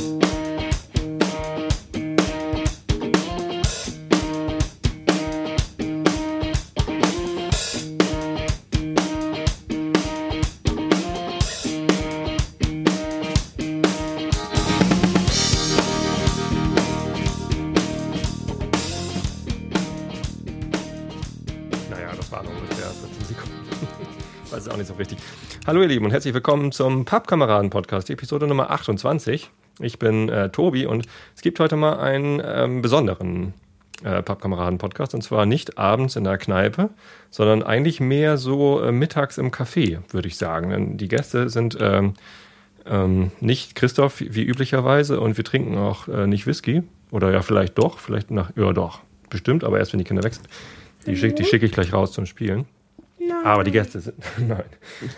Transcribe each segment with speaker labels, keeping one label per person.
Speaker 1: Hallo ihr Lieben und herzlich willkommen zum Pappkameraden-Podcast, Episode Nummer 28. Ich bin äh, Tobi und es gibt heute mal einen ähm, besonderen äh, Pappkameraden-Podcast und zwar nicht abends in der Kneipe, sondern eigentlich mehr so äh, mittags im Café, würde ich sagen. Denn die Gäste sind ähm, ähm, nicht Christoph wie üblicherweise und wir trinken auch äh, nicht Whisky oder ja vielleicht doch, vielleicht nach, ja doch, bestimmt, aber erst wenn die Kinder weg sind. Die schicke die schick ich gleich raus zum Spielen. Nein. Aber die Gäste sind. Nein.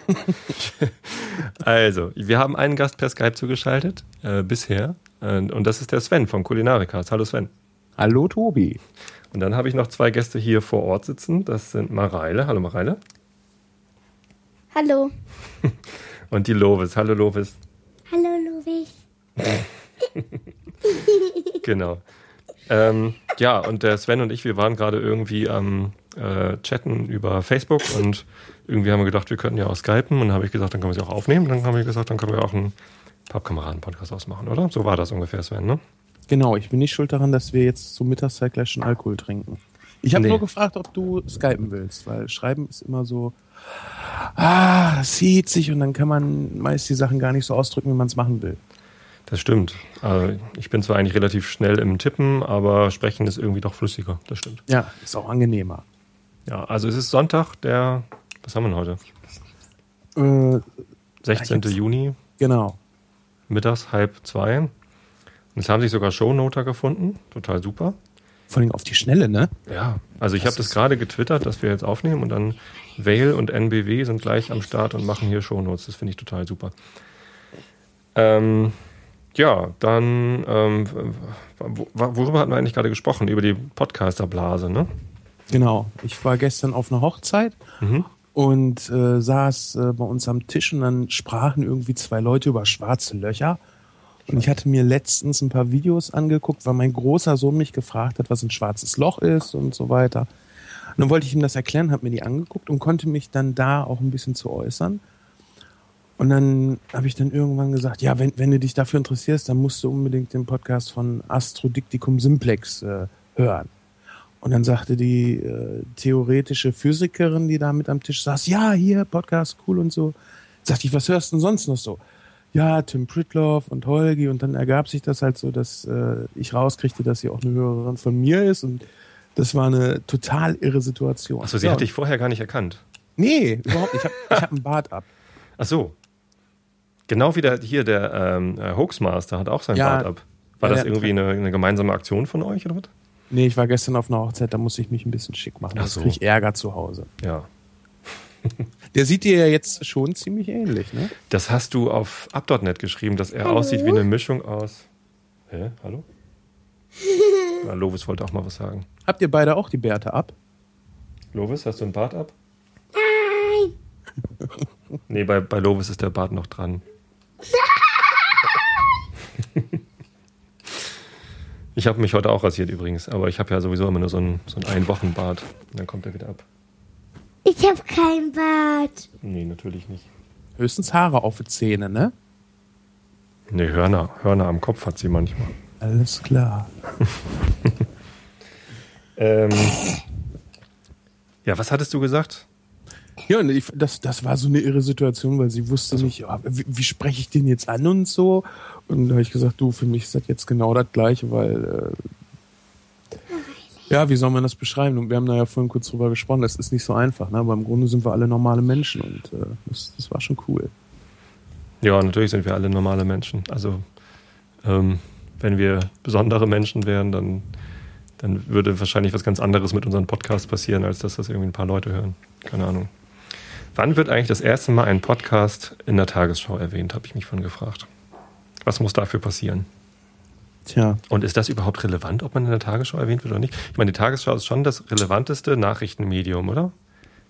Speaker 1: also, wir haben einen Gast per Skype zugeschaltet, äh, bisher. Und, und das ist der Sven vom Kulinarikas. Hallo Sven.
Speaker 2: Hallo Tobi.
Speaker 1: Und dann habe ich noch zwei Gäste hier vor Ort sitzen. Das sind Mareile. Hallo Mareile.
Speaker 3: Hallo.
Speaker 1: Und die Lovis. Hallo Lovis.
Speaker 3: Hallo Lovis.
Speaker 1: genau. Ähm, ja, und der Sven und ich, wir waren gerade irgendwie am äh, chatten über Facebook und irgendwie haben wir gedacht, wir könnten ja auch skypen und dann habe ich gesagt, dann können wir sie auch aufnehmen. Dann haben wir gesagt, dann können wir auch einen Pappkameraden-Podcast ausmachen, oder? So war das ungefähr, Sven, ne?
Speaker 2: Genau, ich bin nicht schuld daran, dass wir jetzt zur Mittagszeit gleich schon Alkohol trinken. Ich habe nee. nur gefragt, ob du skypen willst, weil Schreiben ist immer so, ah, das sieht sich und dann kann man meist die Sachen gar nicht so ausdrücken, wie man es machen will.
Speaker 1: Das stimmt. Also ich bin zwar eigentlich relativ schnell im Tippen, aber Sprechen ist irgendwie doch flüssiger. Das stimmt.
Speaker 2: Ja, ist auch angenehmer.
Speaker 1: Ja, also es ist Sonntag, der, was haben wir heute? Äh, 16. Juni.
Speaker 2: Genau.
Speaker 1: Mittags halb zwei. Und es haben sich sogar Shownoter gefunden. Total super.
Speaker 2: Vor allem auf die Schnelle, ne?
Speaker 1: Ja, also ich habe das gerade getwittert, dass wir jetzt aufnehmen und dann Vale und NBW sind gleich am Start und machen hier Shownotes. Das finde ich total super. Ähm, ja, dann, ähm, worüber hatten wir eigentlich gerade gesprochen? Über die Podcasterblase, ne?
Speaker 2: Genau. Ich war gestern auf einer Hochzeit mhm. und äh, saß äh, bei uns am Tisch und dann sprachen irgendwie zwei Leute über schwarze Löcher. Und ich hatte mir letztens ein paar Videos angeguckt, weil mein großer Sohn mich gefragt hat, was ein schwarzes Loch ist und so weiter. Und dann wollte ich ihm das erklären, habe mir die angeguckt und konnte mich dann da auch ein bisschen zu äußern. Und dann habe ich dann irgendwann gesagt, ja, wenn, wenn du dich dafür interessierst, dann musst du unbedingt den Podcast von Astrodiktikum Simplex äh, hören. Und dann sagte die äh, theoretische Physikerin, die da mit am Tisch saß, ja, hier, Podcast, cool und so. Sagte ich, was hörst du denn sonst noch so? Ja, Tim Pritloff und Holgi. Und dann ergab sich das halt so, dass äh, ich rauskriegte, dass sie auch eine Hörerin von mir ist. Und das war eine total irre Situation.
Speaker 1: Achso, sie ja. hat dich vorher gar nicht erkannt.
Speaker 2: Nee, überhaupt nicht. Ich habe ich hab einen Bart ab.
Speaker 1: Ach so. Genau wie der, hier der ähm, äh, Hoaxmaster hat auch seinen ja, Bart ab. War ja, das irgendwie eine, eine gemeinsame Aktion von euch oder was?
Speaker 2: Nee, ich war gestern auf einer Hochzeit, da musste ich mich ein bisschen schick machen. Ach so. krieg ich Ärger zu Hause.
Speaker 1: Ja.
Speaker 2: Der sieht dir ja jetzt schon ziemlich ähnlich, ne?
Speaker 1: Das hast du auf up.net geschrieben, dass er Hallo? aussieht wie eine Mischung aus. Hä? Hallo? Na, Lovis wollte auch mal was sagen.
Speaker 2: Habt ihr beide auch die Bärte ab?
Speaker 1: Lovis, hast du einen Bart ab?
Speaker 3: Nein!
Speaker 1: nee, bei, bei Lovis ist der Bart noch dran. Ich habe mich heute auch rasiert übrigens, aber ich habe ja sowieso immer nur so einen, so einen Ein-Wochen-Bart. Dann kommt er wieder ab.
Speaker 3: Ich habe kein Bart.
Speaker 1: Nee, natürlich nicht.
Speaker 2: Höchstens Haare auf die Zähne, ne?
Speaker 1: Nee, Hörner, Hörner am Kopf hat sie manchmal.
Speaker 2: Alles klar.
Speaker 1: ähm, ja, was hattest du gesagt?
Speaker 2: Ja, und ich, das, das war so eine irre Situation, weil sie wusste also. nicht, ja, wie, wie spreche ich den jetzt an und so. Und da habe ich gesagt, du, für mich ist das jetzt genau das Gleiche, weil, äh, ja, wie soll man das beschreiben? Und wir haben da ja vorhin kurz drüber gesprochen, das ist nicht so einfach, ne? aber im Grunde sind wir alle normale Menschen und äh, das, das war schon cool.
Speaker 1: Ja, natürlich sind wir alle normale Menschen. Also, ähm, wenn wir besondere Menschen wären, dann, dann würde wahrscheinlich was ganz anderes mit unserem Podcast passieren, als dass das irgendwie ein paar Leute hören. Keine Ahnung. Wann wird eigentlich das erste Mal ein Podcast in der Tagesschau erwähnt, habe ich mich von gefragt. Was muss dafür passieren?
Speaker 2: Tja.
Speaker 1: Und ist das überhaupt relevant, ob man in der Tagesschau erwähnt wird oder nicht? Ich meine, die Tagesschau ist schon das relevanteste Nachrichtenmedium, oder?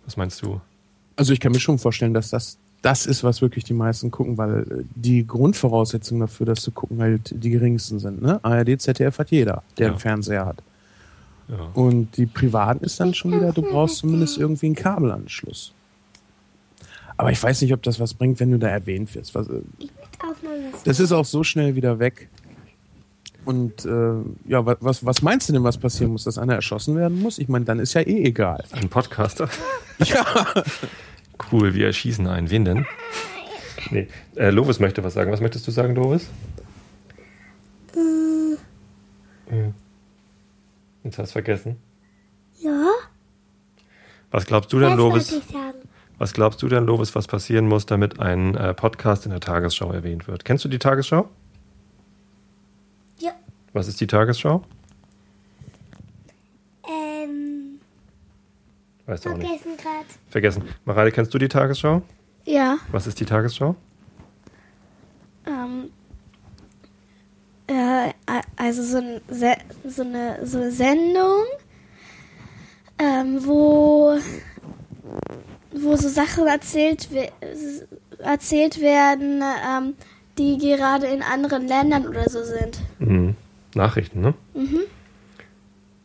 Speaker 1: Was meinst du?
Speaker 2: Also ich kann mir schon vorstellen, dass das das ist, was wirklich die meisten gucken, weil äh, die Grundvoraussetzungen dafür, dass zu gucken, halt die geringsten sind. Ne? ARD, ZDF hat jeder, der
Speaker 1: Ja.
Speaker 2: einen Fernseher hat.
Speaker 1: Ja.
Speaker 2: Und die privaten ist dann schon wieder, du brauchst zumindest irgendwie einen Kabelanschluss. Aber ich weiß nicht, ob das was bringt, wenn du da erwähnt wirst. Was, äh,
Speaker 3: Auch mal was.
Speaker 2: das ist auch so schnell wieder weg. Und äh, ja, wa- was, was meinst du denn, was passieren muss? Dass einer erschossen werden muss? Ich meine, dann ist ja eh egal.
Speaker 1: Ein Podcaster?
Speaker 2: Ja.
Speaker 1: Cool, wir erschießen einen. Wen denn? Nee. Äh, Lovis möchte was sagen. Was möchtest du sagen, Lovis? Ja. Jetzt hast du vergessen.
Speaker 3: Ja?
Speaker 1: Was glaubst du denn,
Speaker 3: Was
Speaker 1: Lovis?
Speaker 3: wollte ich sagen?
Speaker 1: Was glaubst du denn, Lovis, was passieren muss, damit ein äh, Podcast in der Tagesschau erwähnt wird? Kennst du die Tagesschau?
Speaker 3: Ja.
Speaker 1: Was ist die Tagesschau?
Speaker 3: Ähm,
Speaker 1: Weißt du auch nicht.
Speaker 3: vergessen gerade.
Speaker 1: Vergessen. Mareile, kennst du die Tagesschau?
Speaker 4: Ja,
Speaker 1: Was ist die Tagesschau?
Speaker 4: ähm, äh, also so, ein, Se so eine so eine Sendung, ähm, wo, wo so Sachen erzählt, erzählt werden, ähm, die gerade in anderen Ländern oder so sind.
Speaker 1: Mhm. Nachrichten, ne?
Speaker 4: Mhm.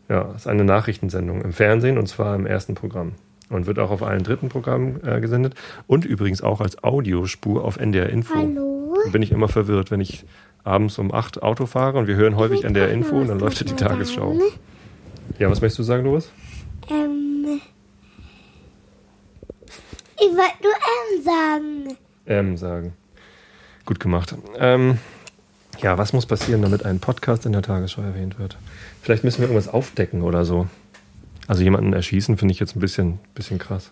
Speaker 1: Ja, ist eine Nachrichtensendung im Fernsehen und zwar im ersten Programm. Und wird auch auf allen dritten Programmen äh, gesendet. Und übrigens auch als Audiospur auf NDR Info.
Speaker 3: Hallo?
Speaker 1: Da bin ich immer verwirrt, wenn ich abends um 8 Auto fahre und wir hören häufig NDR Info und dann läuft die Tagesschau. Ja, was möchtest du sagen, Louis?
Speaker 3: Ähm, ich wollte nur M sagen.
Speaker 1: Ähm, sagen. Gut gemacht. Ähm, ja, was muss passieren, damit ein Podcast in der Tagesschau erwähnt wird? Vielleicht müssen wir irgendwas aufdecken oder so. Also jemanden erschießen finde ich jetzt ein bisschen, bisschen krass.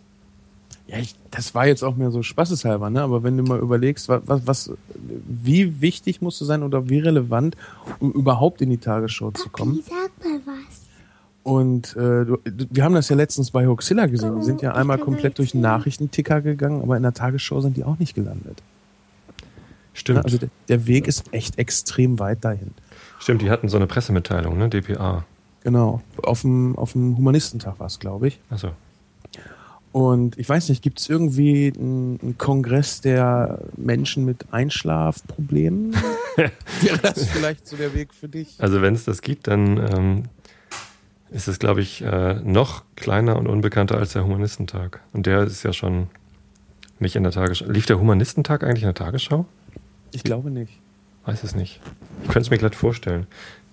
Speaker 2: Ja, ich, das war jetzt auch mehr so spaßeshalber, ne? Aber wenn du mal überlegst, was, was, wie wichtig musst du sein oder wie relevant, um überhaupt in die Tagesschau zu kommen.
Speaker 3: Papi, sag mal was.
Speaker 2: Und äh, du, du- wir haben das ja letztens bei Hoaxilla gesehen. Die sind ja
Speaker 3: Oh,
Speaker 2: einmal komplett durch den. Nachrichtenticker gegangen, aber in der Tagesschau sind die auch nicht gelandet.
Speaker 1: Stimmt.
Speaker 2: Also der, der Weg ist echt extrem weit dahin.
Speaker 1: Stimmt, die hatten so eine Pressemitteilung, ne? DPA.
Speaker 2: Genau. Auf dem, auf dem Humanistentag war es, glaube ich.
Speaker 1: Achso.
Speaker 2: Und ich weiß nicht, gibt es irgendwie einen, einen Kongress der Menschen mit Einschlafproblemen? Wäre das vielleicht so der Weg für dich?
Speaker 1: Also wenn es das gibt, dann ähm, ist es, glaube ich, äh, noch kleiner und unbekannter als der Humanistentag. Und der ist ja schon nicht in der Tagesschau. Lief der Humanistentag eigentlich in der Tagesschau?
Speaker 2: Ich glaube nicht.
Speaker 1: Weiß es nicht. Ich könnte es mir glatt vorstellen.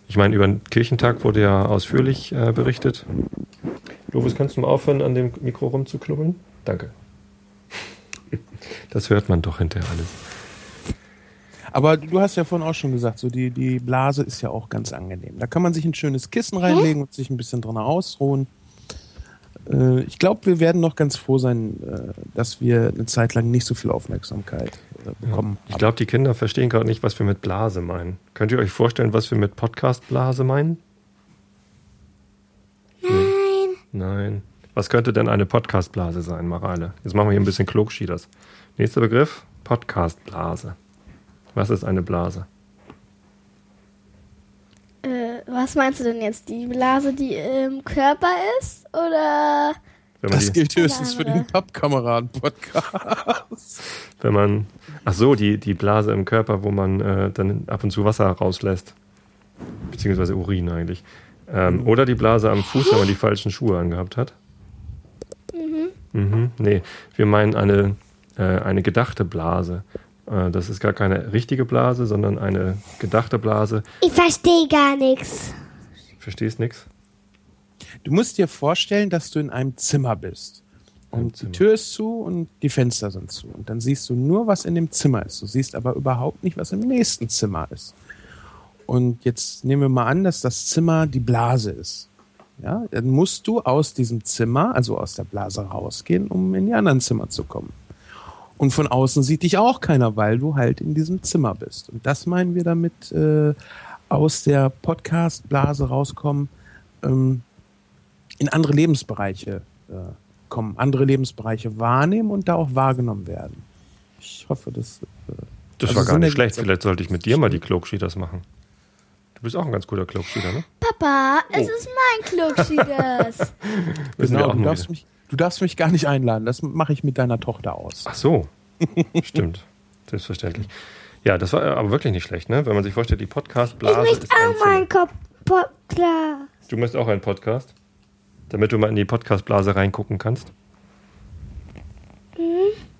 Speaker 1: Ich meine, über den Kirchentag wurde ja ausführlich äh, berichtet. Lovis, kannst du mal aufhören, an dem Mikro rumzuknubbeln? Danke. Das hört man doch hinterher alles.
Speaker 2: Aber du hast ja vorhin auch schon gesagt, so die, die Blase ist ja auch ganz angenehm. Da kann man sich ein schönes Kissen reinlegen und sich ein bisschen drin ausruhen. Äh, ich glaube, wir werden noch ganz froh sein, äh, dass wir eine Zeit lang nicht so viel Aufmerksamkeit äh, bekommen.
Speaker 1: Ich glaube, die Kinder verstehen gerade nicht, was wir mit Blase meinen. Könnt ihr euch vorstellen, was wir mit Podcast-Blase meinen?
Speaker 3: Nein.
Speaker 1: Nein. Was könnte denn eine Podcast-Blase sein, Mareile? Jetzt machen wir hier ein bisschen Klugschieders. Nächster Begriff: Podcast-Blase. Was ist eine Blase?
Speaker 4: Äh, was meinst du denn jetzt? Die Blase, die im Körper ist? Oder.
Speaker 1: Wenn man,
Speaker 2: Das gilt höchstens für den Pappkameraden-Podcast.
Speaker 1: wenn man, ach so, die, die Blase im Körper, wo man äh, dann ab und zu Wasser rauslässt. Beziehungsweise Urin eigentlich. Ähm, oder die Blase am Fuß, wenn man die falschen Schuhe angehabt hat. Mhm. Nee, wir meinen eine, äh, eine gedachte Blase. Äh, das ist gar keine richtige Blase, sondern eine gedachte Blase.
Speaker 3: Ich verstehe gar nichts.
Speaker 1: Verstehst nix?
Speaker 2: Du musst dir vorstellen, dass du in einem Zimmer bist. Und
Speaker 1: Zimmer.
Speaker 2: die Tür ist zu und die Fenster sind zu. Und dann siehst du nur, was in dem Zimmer ist. Du siehst aber überhaupt nicht, was im nächsten Zimmer ist. Und jetzt nehmen wir mal an, dass das Zimmer die Blase ist. Ja, dann musst du aus diesem Zimmer, also aus der Blase rausgehen, um in die anderen Zimmer zu kommen. Und von außen sieht dich auch keiner, weil du halt in diesem Zimmer bist. Und das meinen wir damit, äh, aus der Podcast-Blase rauskommen, ähm, in andere Lebensbereiche äh, kommen, andere Lebensbereiche wahrnehmen und da auch wahrgenommen werden. Ich hoffe, dass. Äh,
Speaker 1: Das
Speaker 2: Also
Speaker 1: war gar nicht schlecht.
Speaker 2: es-
Speaker 1: Vielleicht sollte ich mit dir mal die Klugschieders machen. Du bist auch ein ganz guter Klugschieder, ne?
Speaker 4: Papa, es
Speaker 1: Oh.
Speaker 4: ist mein
Speaker 1: wir
Speaker 2: genau,
Speaker 1: auch
Speaker 2: du darfst, mich, du darfst mich gar nicht einladen. Das mache ich mit deiner Tochter aus.
Speaker 1: Ach so. Stimmt. Selbstverständlich. Ja, das war aber wirklich nicht schlecht, ne? Wenn man sich vorstellt, die
Speaker 3: Ich
Speaker 1: Podcast-Blase
Speaker 3: möchte
Speaker 1: ist ein
Speaker 3: auch mal einen Kopf. Po- Klar.
Speaker 1: Du möchtest auch einen Podcast? Damit du mal in die Podcast-Blase reingucken kannst?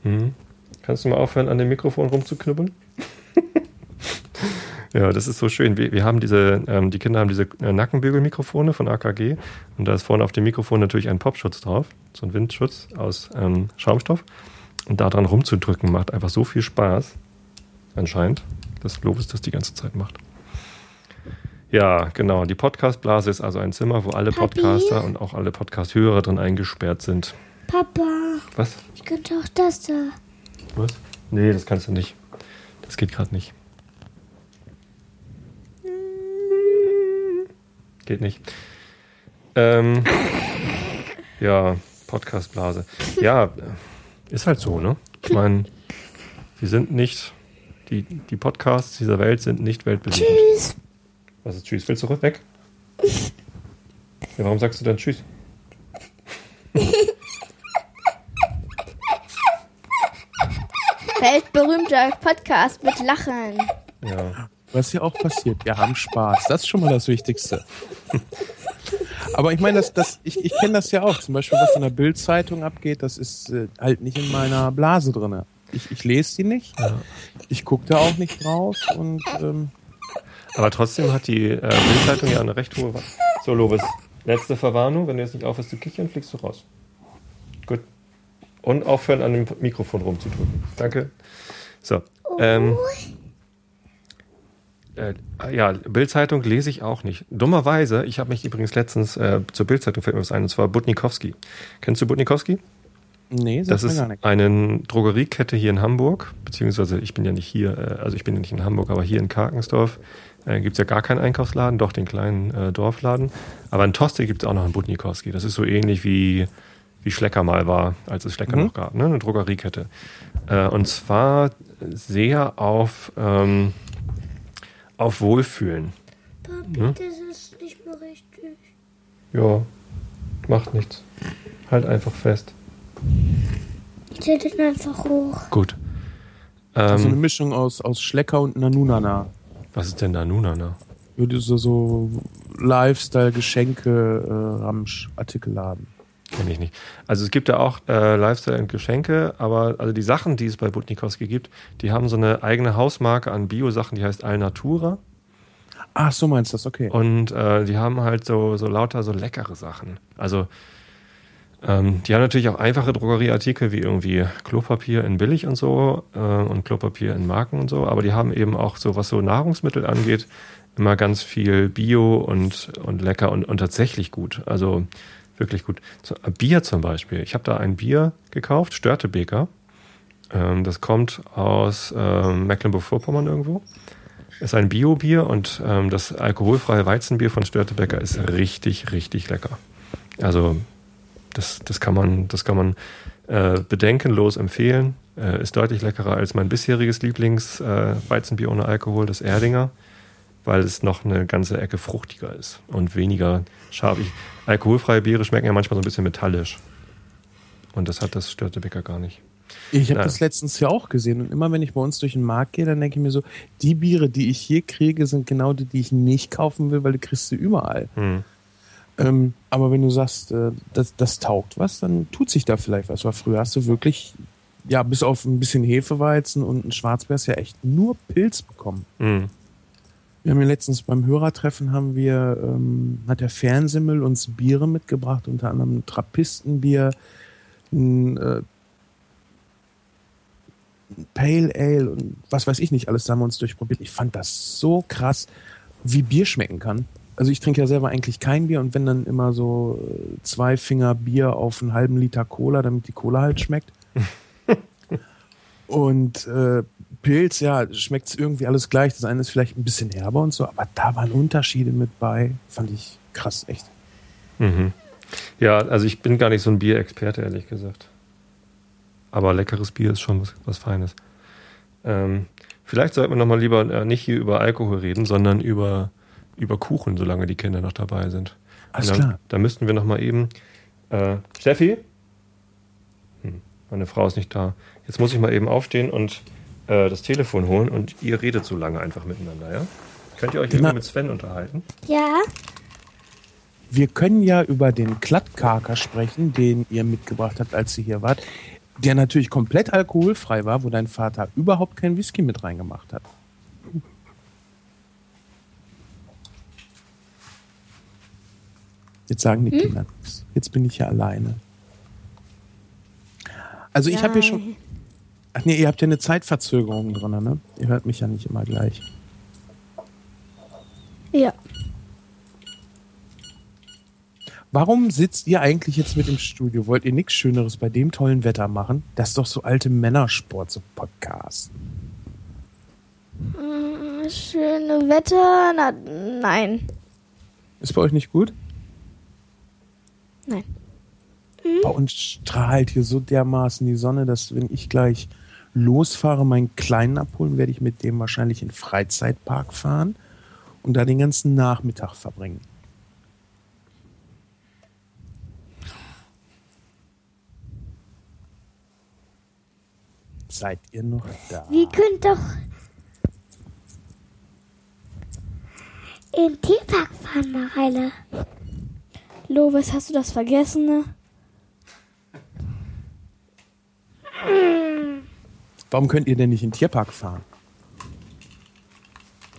Speaker 1: Mhm. Kannst du mal aufhören, an dem Mikrofon rumzuknubbeln? Ja, das ist so schön. Wir, wir haben diese, ähm, die Kinder haben diese äh, Nackenbügelmikrofone von AKG und da ist vorne auf dem Mikrofon natürlich ein Popschutz drauf, so ein Windschutz aus ähm, Schaumstoff. Und da dran rumzudrücken macht einfach so viel Spaß, anscheinend, dass Lovis das die ganze Zeit macht. Ja, genau. Die Podcast-Blase ist also ein Zimmer, wo alle
Speaker 3: Papi?
Speaker 1: Podcaster und auch alle Podcast-Hörer drin eingesperrt sind.
Speaker 3: Papa,
Speaker 1: Was?
Speaker 3: ich könnte auch das da.
Speaker 1: Was? Nee, das kannst du nicht. Das geht gerade nicht. Geht nicht. Ähm, ja, Podcast-Blase. Ja, ist halt so, ne? Ich meine, wir sind nicht, die, die Podcasts dieser Welt sind nicht weltbewegend.
Speaker 3: Tschüss.
Speaker 1: Was ist Tschüss? Willst du rück weg? Ja, warum sagst du dann Tschüss?
Speaker 4: Weltberühmter Podcast mit Lachen.
Speaker 1: Ja.
Speaker 2: Was hier auch passiert, wir haben Spaß. Das ist schon mal das Wichtigste. Aber ich meine, das, das, ich, ich kenne das ja auch. Zum Beispiel, was in der Bild-Zeitung abgeht, das ist äh, halt nicht in meiner Blase drinne. Ich, ich lese die nicht. Ich gucke da auch nicht drauf und ähm,
Speaker 1: Aber trotzdem hat die äh, Bildzeitung ja eine recht hohe. Wa so, Lobes, letzte Verwarnung. Wenn du jetzt nicht aufhörst zu kichern, fliegst du raus. Gut. Und aufhören, an dem Mikrofon rumzudrücken. Danke. So. Ähm, äh, ja, Bildzeitung lese ich auch nicht. Dummerweise, ich habe mich übrigens letztens äh, zur Bildzeitung fällt mir was ein, und zwar Butnikowski. Kennst du Butnikowski?
Speaker 2: nee,
Speaker 1: Das ist eine Drogeriekette hier in Hamburg, beziehungsweise ich bin ja nicht hier, äh, also ich bin ja nicht in Hamburg, aber hier in Karkensdorf äh, gibt es ja gar keinen Einkaufsladen, doch den kleinen äh, Dorfladen. Aber in Toste gibt es auch noch einen Butnikowski. Das ist so ähnlich wie, wie Schlecker mal war, als es Schlecker
Speaker 2: Mhm.
Speaker 1: noch gab, ne? eine Drogeriekette. Äh, und zwar sehr auf, ähm, auf Wohlfühlen.
Speaker 3: Papi,
Speaker 1: Hm?
Speaker 3: das ist nicht mehr richtig.
Speaker 1: Ja, macht nichts. Halt einfach fest.
Speaker 3: Ich hätte ihn einfach hoch.
Speaker 1: Gut.
Speaker 2: Also eine
Speaker 1: Ähm,
Speaker 2: Mischung aus, aus Schlecker und Nanunana.
Speaker 1: was ist denn da Nunana?
Speaker 2: Würde so, so Lifestyle-Geschenke, äh, Ramsch-Artikelladen.
Speaker 1: Kenn ich nicht. Also es gibt da auch äh, Lifestyle und Geschenke, aber also die Sachen, die es bei Butnikowski gibt, die haben so eine eigene Hausmarke an Bio-Sachen, die heißt Alnatura.
Speaker 2: Ach, so meinst du das, okay.
Speaker 1: Und äh, die haben halt so, so lauter so leckere Sachen. Also ähm, die haben natürlich auch einfache Drogerieartikel wie irgendwie Klopapier in billig und so äh, und Klopapier in Marken und so, aber die haben eben auch so, was so Nahrungsmittel angeht, immer ganz viel Bio und, und lecker und, und tatsächlich gut. Also wirklich gut. So, Bier zum Beispiel. Ich habe da ein Bier gekauft, Störtebeker. Ähm, das kommt aus ähm, Mecklenburg-Vorpommern irgendwo. Ist ein Bio-Bier und ähm, das alkoholfreie Weizenbier von Störtebecker ist richtig, richtig lecker. Also das, das kann man, das kann man äh, bedenkenlos empfehlen. Äh, ist deutlich leckerer als mein bisheriges Lieblings-Weizenbier äh, ohne Alkohol, das Erdinger, weil es noch eine ganze Ecke fruchtiger ist und weniger scharf. Ich, alkoholfreie Biere schmecken ja manchmal so ein bisschen metallisch. Und das hat das Störtebecker gar nicht.
Speaker 2: Ich habe das letztens ja auch gesehen und immer wenn ich bei uns durch den Markt gehe, dann denke ich mir so, die Biere, die ich hier kriege, sind genau die, die ich nicht kaufen will, weil die kriegst du überall.
Speaker 1: Hm.
Speaker 2: Ähm, aber wenn du sagst, äh, das, das taugt was, dann tut sich da vielleicht was. Weil früher hast du wirklich, ja, bis auf ein bisschen Hefeweizen und ein du ja echt nur Pilz bekommen.
Speaker 1: Hm.
Speaker 2: Wir haben ja letztens beim Hörertreffen haben wir, ähm, hat der Fernsimmel uns Biere mitgebracht, unter anderem ein Trappistenbier, ein, äh, Pale Ale und was weiß ich nicht alles, da haben wir uns durchprobiert. Ich fand das so krass, wie Bier schmecken kann. Also ich trinke ja selber eigentlich kein Bier und wenn dann immer so äh, zwei Finger Bier auf einen halben Liter Cola, damit die Cola halt schmeckt. und äh, Pilz, ja, schmeckt es irgendwie alles gleich. Das eine ist vielleicht ein bisschen herber und so, aber da waren Unterschiede mit bei. Fand ich krass, echt.
Speaker 1: Mhm. Ja, also ich bin gar nicht so ein Bierexperte, ehrlich gesagt. Aber leckeres Bier ist schon was, was Feines. Ähm, vielleicht sollten wir nochmal lieber äh, nicht hier über Alkohol reden, sondern über, über Kuchen, solange die Kinder noch dabei sind.
Speaker 2: Alles
Speaker 1: dann,
Speaker 2: klar.
Speaker 1: Da müssten wir nochmal eben. Äh, Steffi? Hm, meine Frau ist nicht da. Jetzt muss ich mal eben aufstehen und äh, das Telefon holen und ihr redet so lange einfach miteinander, ja? Könnt ihr euch
Speaker 2: Na-
Speaker 1: mit Sven unterhalten?
Speaker 3: Ja,
Speaker 2: Wir können ja über den Klattkaker sprechen, den ihr mitgebracht habt, als ihr hier wart, der natürlich komplett alkoholfrei war, wo dein Vater überhaupt kein Whisky mit reingemacht hat. Jetzt sagen die Kinder nichts. Jetzt bin ich ja alleine. Also ich habe hier schon. Ach nee, ihr habt ja eine Zeitverzögerung drin, ne? Ihr hört mich ja nicht immer gleich.
Speaker 4: Ja.
Speaker 2: Warum sitzt ihr eigentlich jetzt mit im Studio? Wollt ihr nichts Schöneres bei dem tollen Wetter machen? Das ist doch so alte Männersport, so Podcast.
Speaker 4: Mm, Schöne Wetter. Na, nein.
Speaker 2: Ist bei euch nicht gut?
Speaker 4: Nein.
Speaker 2: Bei uns strahlt hier so dermaßen die Sonne, dass wenn ich gleich losfahre, meinen Kleinen abholen, werde ich mit dem wahrscheinlich in den Freizeitpark fahren und da den ganzen Nachmittag verbringen. Seid ihr noch da?
Speaker 3: wir können doch in den Tierpark fahren, Mareile.
Speaker 4: Lovis, hast du das vergessen? Ne?
Speaker 2: Warum könnt ihr denn nicht in den Tierpark fahren?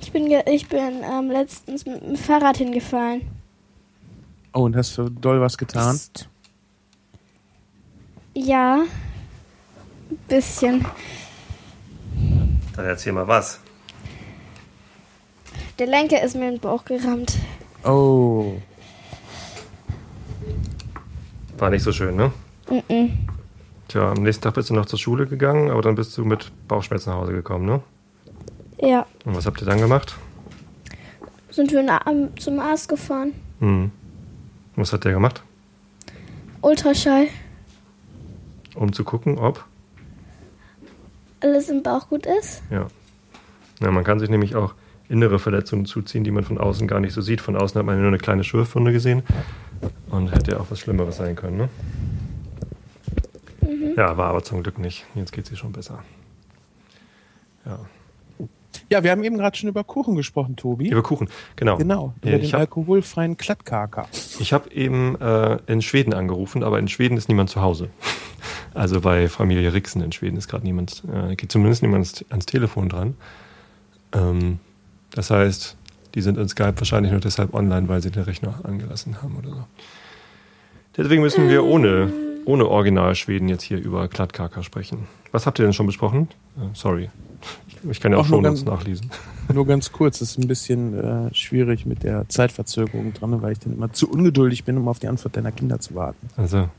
Speaker 4: Ich bin, ich bin ähm, letztens mit dem Fahrrad hingefallen.
Speaker 2: Oh, und hast du doll was getan?
Speaker 4: Psst. Ja. Bisschen.
Speaker 1: Dann erzähl mal was.
Speaker 4: Der Lenker ist mir in den Bauch gerammt.
Speaker 2: Oh.
Speaker 1: War nicht so schön, ne?
Speaker 4: Mhm.
Speaker 1: Tja, am nächsten Tag bist du noch zur Schule gegangen, aber dann bist du mit Bauchschmerzen nach Hause gekommen, ne?
Speaker 4: Ja.
Speaker 1: Und was habt ihr dann gemacht?
Speaker 4: Sind wir am- zum Arzt gefahren.
Speaker 1: Hm. Was hat der gemacht?
Speaker 4: Ultraschall.
Speaker 1: Um zu gucken, ob.
Speaker 4: Alles im Bauch gut ist.
Speaker 1: Ja. ja. Man kann sich nämlich auch innere Verletzungen zuziehen, die man von außen gar nicht so sieht. Von außen hat man ja nur eine kleine Schürfwunde gesehen und hätte ja auch was Schlimmeres sein können, ne? Ja, war aber zum Glück nicht. Jetzt geht sie schon besser. Ja.
Speaker 2: Ja, wir haben eben gerade schon über Kuchen gesprochen, Tobi.
Speaker 1: Über Kuchen, genau.
Speaker 2: Genau, über
Speaker 1: ich
Speaker 2: den
Speaker 1: habe
Speaker 2: alkoholfreien Klattkaker.
Speaker 1: ich hab eben äh, in Schweden angerufen, aber in Schweden ist niemand zu Hause. Also bei Familie Rixen in Schweden ist gerade niemand, äh, geht zumindest niemand ans, ans Telefon dran. Ähm, das heißt, die sind in Skype wahrscheinlich nur deshalb online, weil sie den Rechner angelassen haben oder so. Deswegen müssen wir ohne, ohne Original Schweden jetzt hier über Klattkaka sprechen. Was habt ihr denn schon besprochen? Äh, sorry. Ich, kann ja auch
Speaker 2: Auch
Speaker 1: schon
Speaker 2: ganz-
Speaker 1: nachlesen.
Speaker 2: Nur ganz kurz, es ist ein bisschen äh, schwierig mit der Zeitverzögerung dran, weil ich dann immer zu ungeduldig bin, um auf die Antwort deiner Kinder zu warten.
Speaker 1: Also.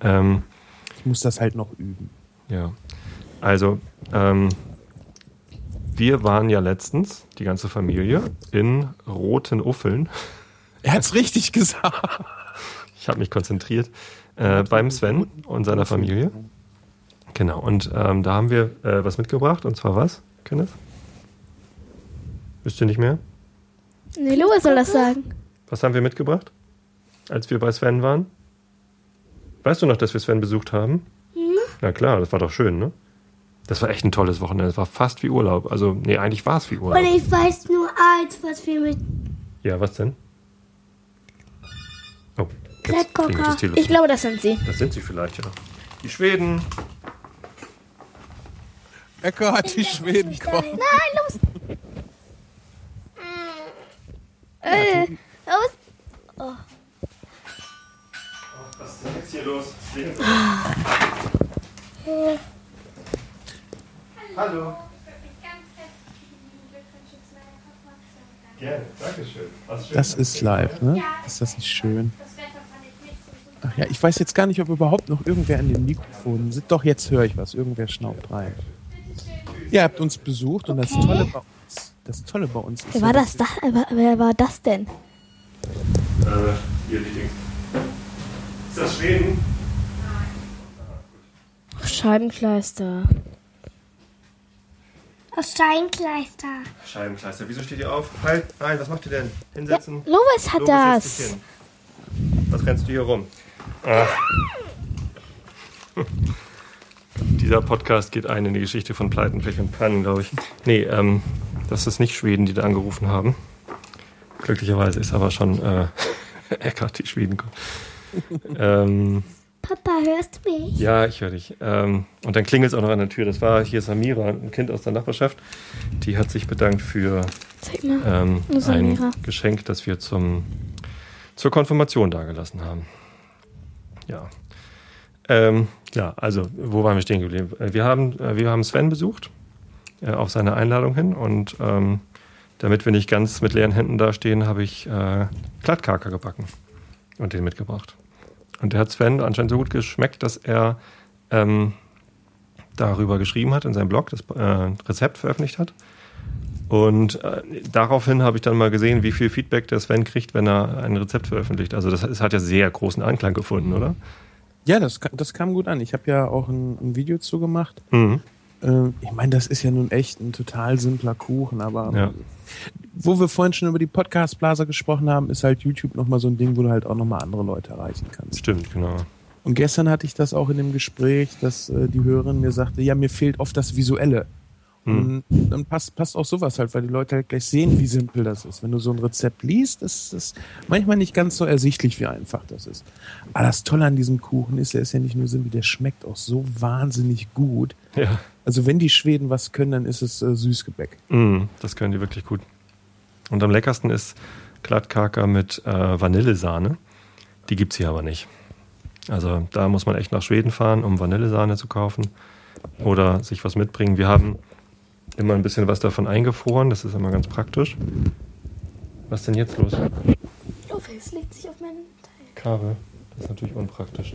Speaker 1: Ähm,
Speaker 2: Ich muss das halt noch üben.
Speaker 1: Ja, also ähm, wir waren ja letztens, die ganze Familie, in Roten Uffeln.
Speaker 2: Er hat's richtig gesagt.
Speaker 1: Ich habe mich konzentriert äh, beim Sven und seiner Familie. Genau, und ähm, da haben wir äh, was mitgebracht, und zwar was, Kenneth? Wisst ihr nicht mehr?
Speaker 4: Nee, Lovis soll das sagen.
Speaker 1: Was haben wir mitgebracht, als wir bei Sven waren? Weißt du noch, dass wir Sven besucht haben? Na klar, das war doch schön, ne? Das war echt ein tolles Wochenende. Es war fast wie Urlaub. Also, nee, eigentlich war es wie Urlaub.
Speaker 3: Und ich weiß nur eins, was wir mit
Speaker 1: Ja, was denn? Oh, Telefon.
Speaker 4: Ich glaube, das sind sie.
Speaker 1: das sind sie vielleicht, ja. Die Schweden.
Speaker 2: Ecker hat die Schweden kommen.
Speaker 4: Nein, los! Äh, los!
Speaker 1: Was ist denn jetzt hier los? Hallo. Gerne, Dankeschön. Was schön.
Speaker 2: Das ist live, ne? Ist das nicht schön? Ach ja, ich weiß jetzt gar nicht, ob überhaupt noch irgendwer an den Mikrofonen sitzt. Doch, jetzt höre ich was. Irgendwer schnaubt rein. Ihr habt uns besucht und das Tolle bei uns, das Tolle bei uns ist,
Speaker 4: Wer
Speaker 2: ja,
Speaker 4: war das? da? Wer, wer war das denn?
Speaker 1: Äh, hier die Dings. Ist das Schweden?
Speaker 4: Scheibenkleister.
Speaker 3: aus Steinkleister.
Speaker 1: Scheibenkleister. Wieso steht ihr auf? Halt, nein, was macht ihr denn? Hinsetzen.
Speaker 4: Lovis hat
Speaker 1: Lovis,
Speaker 4: das.
Speaker 1: Was rennst du hier rum? Dieser Podcast geht ein in die Geschichte von Pleiten, Pech und Pannen, glaube ich. Nee, ähm, das ist nicht Schweden, die da angerufen haben. Glücklicherweise ist aber schon äh, Eckart, die Schweden. ähm,
Speaker 3: Papa, hörst du mich?
Speaker 1: ja, ich höre dich. Ähm, und dann klingelt es auch noch an der Tür. Das war hier Samira, ein Kind aus der Nachbarschaft. Die hat sich bedankt für ähm, ein Geschenk, das wir zum, zur Konfirmation dagelassen haben. Ja. Ähm, ja, also, wo waren wir stehen geblieben? Äh, Wir haben, äh, wir haben Sven besucht, äh, auf seine Einladung hin. Und ähm, damit wir nicht ganz mit leeren Händen dastehen, habe ich äh, Glattkaker gebacken und den mitgebracht. Und der hat Sven anscheinend so gut geschmeckt, dass er ähm, darüber geschrieben hat in seinem Blog, das äh, Rezept veröffentlicht hat. Und äh, daraufhin habe ich dann mal gesehen, wie viel Feedback der Sven kriegt, wenn er ein Rezept veröffentlicht. Also das, das hat ja sehr großen Anklang gefunden, oder?
Speaker 2: Ja, das, das kam gut an. Ich habe ja auch ein, ein Video zu gemacht.
Speaker 1: Mhm.
Speaker 2: Äh, ich meine, das ist ja nun echt ein total simpler Kuchen, aber
Speaker 1: Ja.
Speaker 2: wo wir vorhin schon über die Podcast-Blaser gesprochen haben, ist halt YouTube nochmal so ein Ding, wo du halt auch nochmal andere Leute erreichen kannst.
Speaker 1: Stimmt, genau.
Speaker 2: Und gestern hatte ich das auch in dem Gespräch, dass äh, die Hörerin mir sagte, ja, mir fehlt oft das Visuelle.
Speaker 1: Hm.
Speaker 2: Und dann passt, passt auch sowas halt, weil die Leute halt gleich sehen, wie simpel das ist. Wenn du so ein Rezept liest, ist es manchmal nicht ganz so ersichtlich, wie einfach das ist. Aber das Tolle an diesem Kuchen ist, er ist ja nicht nur simpel, der schmeckt auch so wahnsinnig gut.
Speaker 1: Ja,
Speaker 2: Also wenn die Schweden was können, dann ist es äh, Süßgebäck.
Speaker 1: mhm, das können die wirklich gut. Und am leckersten ist Glattkaker mit äh, Vanillesahne. Die gibt es hier aber nicht. Also da muss man echt nach Schweden fahren, um Vanillesahne zu kaufen oder sich was mitbringen. Wir haben immer ein bisschen was davon eingefroren, das ist immer ganz praktisch. Was ist denn jetzt los?
Speaker 4: Oh, es legt sich auf meinen Teil.
Speaker 1: Kabel. Das ist natürlich unpraktisch.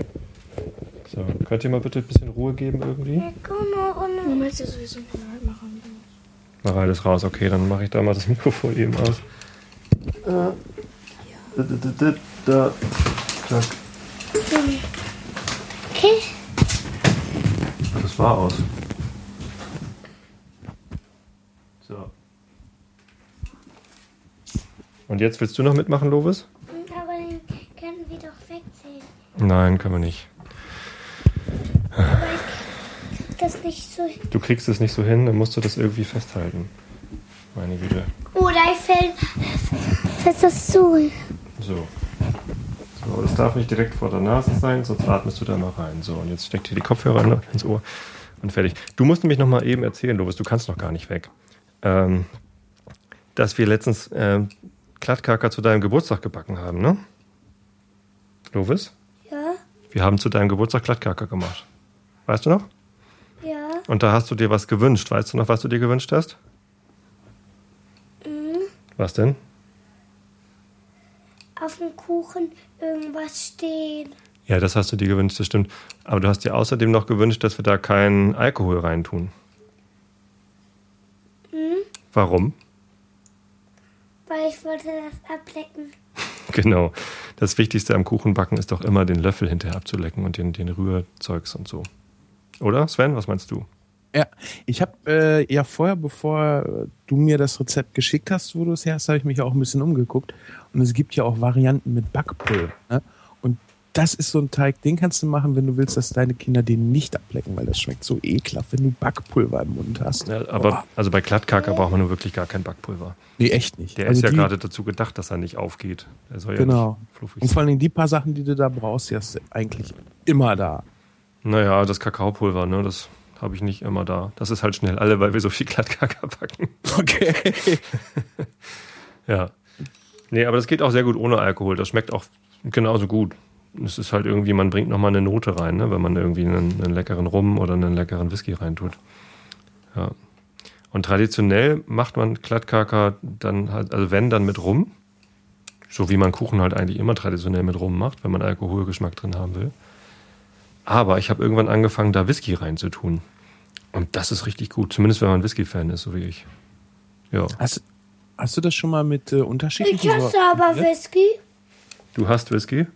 Speaker 1: So, könnt ihr mal bitte ein bisschen Ruhe geben irgendwie?
Speaker 4: Du möchtest ja sowieso nicht mehr machen.
Speaker 1: Mach alles raus, okay, dann mache ich da mal das Mikrofon eben aus. Äh, da, da, da, da. Zack.
Speaker 3: Okay.
Speaker 1: Das war aus. So. Und jetzt willst du noch mitmachen, Lovis?
Speaker 3: Aber den können wir doch wegzählen.
Speaker 1: Nein, können wir nicht.
Speaker 3: Das nicht so.
Speaker 1: Du kriegst es nicht so hin, dann musst du das irgendwie festhalten. Meine Güte.
Speaker 3: Oder ich fällt. Fest das zu.
Speaker 1: So. So, das darf nicht direkt vor der Nase sein, sonst atmest du da mal rein. So, und jetzt steckt hier die Kopfhörer ins Ohr und fertig. Du musst nämlich noch mal eben erzählen, Lovis, du kannst noch gar nicht weg. Ähm, dass wir letztens ähm, Glattkaker zu deinem Geburtstag gebacken haben, ne? Lovis?
Speaker 3: Ja,
Speaker 1: Wir haben zu deinem Geburtstag Glattkaker gemacht. Weißt du noch?
Speaker 3: ja.
Speaker 1: Und da hast du dir was gewünscht. Weißt du noch, was du dir gewünscht hast? Was denn?
Speaker 3: Auf dem Kuchen irgendwas stehen.
Speaker 1: Ja, das hast du dir gewünscht, das stimmt. Aber du hast dir außerdem noch gewünscht, dass wir da keinen Alkohol reintun. Warum?
Speaker 3: Weil ich wollte das ablecken.
Speaker 1: Genau. Das Wichtigste am Kuchenbacken ist doch immer, den Löffel hinterher abzulecken und den, den Rührzeugs und so. Oder, Sven, was meinst du?
Speaker 2: Ja, ich habe äh, ja vorher, bevor du mir das Rezept geschickt hast, wo du es her hast, habe ich mich auch ein bisschen umgeguckt. Und es gibt ja auch Varianten mit Backpulver. Ne? Das ist so ein Teig, den kannst du machen, wenn du willst, dass deine Kinder den nicht ablecken, weil das schmeckt so ekelhaft, wenn du Backpulver im Mund hast.
Speaker 1: Ja, aber
Speaker 2: Boah,
Speaker 1: also bei Glattkaker braucht man nur wirklich gar kein Backpulver.
Speaker 2: nee, echt nicht.
Speaker 1: Der
Speaker 2: Also
Speaker 1: ist ja
Speaker 2: die-
Speaker 1: gerade dazu gedacht, dass er nicht aufgeht. Er soll ja
Speaker 2: Genau.
Speaker 1: nicht fluffig
Speaker 2: Und vor allen Dingen die paar Sachen, die du da brauchst, die hast du eigentlich immer da.
Speaker 1: Naja, das Kakaopulver, ne, das habe ich nicht immer da. Das ist halt schnell alle, weil wir so viel Glattkaker backen.
Speaker 2: Okay.
Speaker 1: Ja. Nee, aber das geht auch sehr gut ohne Alkohol. Das schmeckt auch genauso gut. Es ist halt irgendwie, man bringt nochmal eine Note rein, ne? wenn man irgendwie einen, einen leckeren Rum oder einen leckeren Whisky reintut. Ja. Und traditionell macht man Glattkaker dann halt, also wenn, dann mit Rum. So wie man Kuchen halt eigentlich immer traditionell mit Rum macht, wenn man Alkoholgeschmack drin haben will. Aber ich habe irgendwann angefangen, da Whisky reinzutun. Und das ist richtig gut, zumindest wenn man Whisky-Fan ist, so wie ich. Ja.
Speaker 2: Hast, hast du das schon mal mit äh, unterschiedlichen
Speaker 3: Ich hasse aber
Speaker 2: probiert?
Speaker 3: Whisky.
Speaker 1: Du hast Whisky?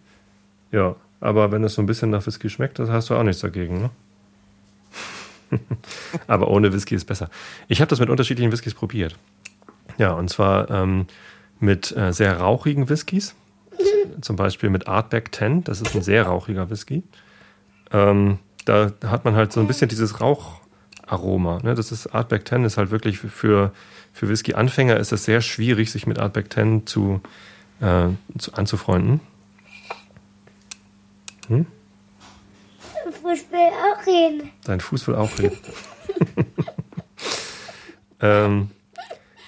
Speaker 1: Ja, aber wenn es so ein bisschen nach Whisky schmeckt, das hast du auch nichts dagegen, ne? aber ohne Whisky ist besser. Ich habe das mit unterschiedlichen Whiskys probiert. Ja, und zwar ähm, mit äh, sehr rauchigen Whiskys. Zum Beispiel mit Artback 10, das ist ein sehr rauchiger Whisky. Ähm, da hat man halt so ein bisschen dieses Raucharoma. Ne? Das ist Artback 10 ist halt wirklich für, für Whisky-Anfänger ist es sehr schwierig, sich mit Artback 10 zu, äh, zu anzufreunden. Hm?
Speaker 3: Fuß will auch reden.
Speaker 1: Dein Fuß will auch reden. ähm,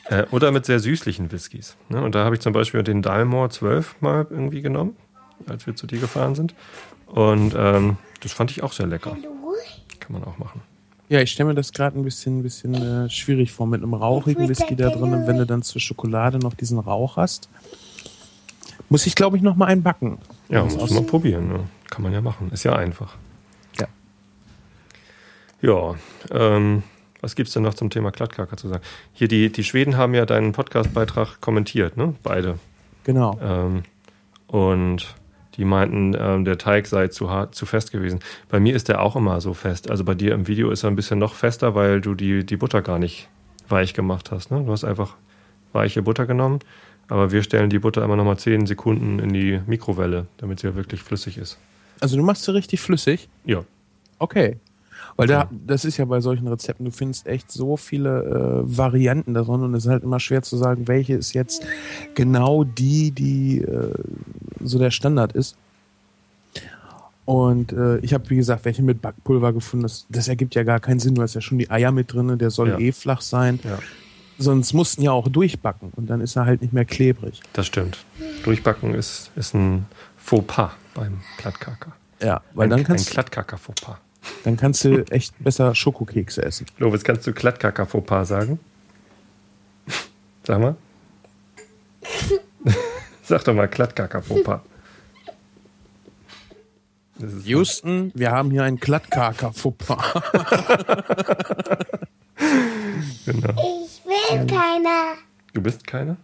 Speaker 1: äh, oder mit sehr süßlichen Whiskys. Ne? Und da habe ich zum Beispiel den Dalmore 12 mal irgendwie genommen, als wir zu dir gefahren sind. Und ähm, das fand ich auch sehr lecker. Kann man auch machen.
Speaker 2: Ja, ich stelle mir das gerade ein bisschen, bisschen äh, schwierig vor mit einem rauchigen Whisky da drin, und wenn du dann zur Schokolade noch diesen Rauch hast. Muss ich, glaube ich, noch mal einen backen.
Speaker 1: Ja, muss man probieren. Ne? Kann man ja machen. Ist ja einfach.
Speaker 2: Ja.
Speaker 1: Ja, ähm, was gibt's denn noch zum Thema Klattkaka zu sagen? Hier, die, die Schweden haben ja deinen Podcastbeitrag kommentiert, ne? Beide.
Speaker 2: Genau.
Speaker 1: Ähm, und die meinten, ähm, der Teig sei zu hart, zu fest gewesen. Bei mir ist der auch immer so fest. Also bei dir im Video ist er ein bisschen noch fester, weil du die, die Butter gar nicht weich gemacht hast. Ne? Du hast einfach weiche Butter genommen, aber wir stellen die Butter immer noch mal 10 Sekunden in die Mikrowelle, damit sie ja wirklich flüssig ist.
Speaker 2: Also du machst sie richtig flüssig.
Speaker 1: Ja,
Speaker 2: Okay. Weil da, das ist ja bei solchen Rezepten, du findest echt so viele äh, Varianten davon und es ist halt immer schwer zu sagen, welche ist jetzt genau die, die äh, so der Standard ist. Und äh, ich habe, wie gesagt, welche mit Backpulver gefunden. Das, das ergibt ja gar keinen Sinn. Du hast ja schon die Eier mit drin, der soll
Speaker 1: Ja.
Speaker 2: eh flach sein.
Speaker 1: ja,
Speaker 2: Sonst mussten ja auch durchbacken und dann ist er halt nicht mehr klebrig.
Speaker 1: das stimmt. Durchbacken ist, ist ein Fauxpas beim Klattkaka.
Speaker 2: Ja, weil
Speaker 1: ein,
Speaker 2: dann
Speaker 1: ein
Speaker 2: kannst,
Speaker 1: Klattkaka-Fauxpas.
Speaker 2: dann kannst du echt besser Schokokekse essen.
Speaker 1: Lovis, kannst du Klattkaka-Fauxpas sagen? Sag mal. Sag doch mal Klattkaka-Fauxpas. Das ist-
Speaker 2: Houston, wir haben hier einen Klattkaker-Fupper.
Speaker 1: Genau.
Speaker 3: Ich will keiner.
Speaker 1: Du bist keiner?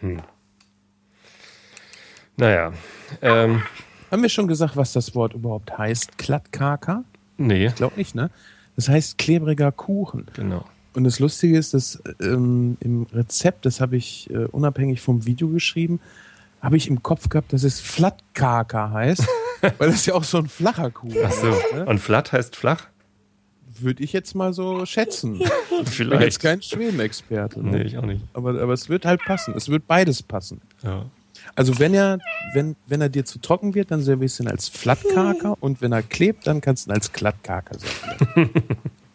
Speaker 1: Hm. Naja. Ähm,
Speaker 2: Haben wir schon gesagt, was das Wort überhaupt heißt? Klattkaker?
Speaker 1: nee,
Speaker 2: Ich glaube nicht, ne? Das heißt klebriger Kuchen.
Speaker 1: genau.
Speaker 2: Und das Lustige ist, dass ähm, im Rezept, das habe ich äh, unabhängig vom Video geschrieben, habe ich im Kopf gehabt, dass es Flattkaker heißt, weil das ja auch so ein flacher Kuchen
Speaker 1: Ach so.
Speaker 2: ist. Ne?
Speaker 1: Und flatt heißt flach?
Speaker 2: Würde ich jetzt mal so schätzen. Ich bin jetzt
Speaker 1: Vielleicht.
Speaker 2: kein Schwedenexperte. Ne?
Speaker 1: Nee, ich auch nicht.
Speaker 2: Aber, aber es wird halt passen. Es wird beides passen.
Speaker 1: Ja.
Speaker 2: Also wenn er, wenn, wenn er dir zu trocken wird, dann servierst du ihn als Flattkaker und wenn er klebt, dann kannst du ihn als Glattkaker servieren.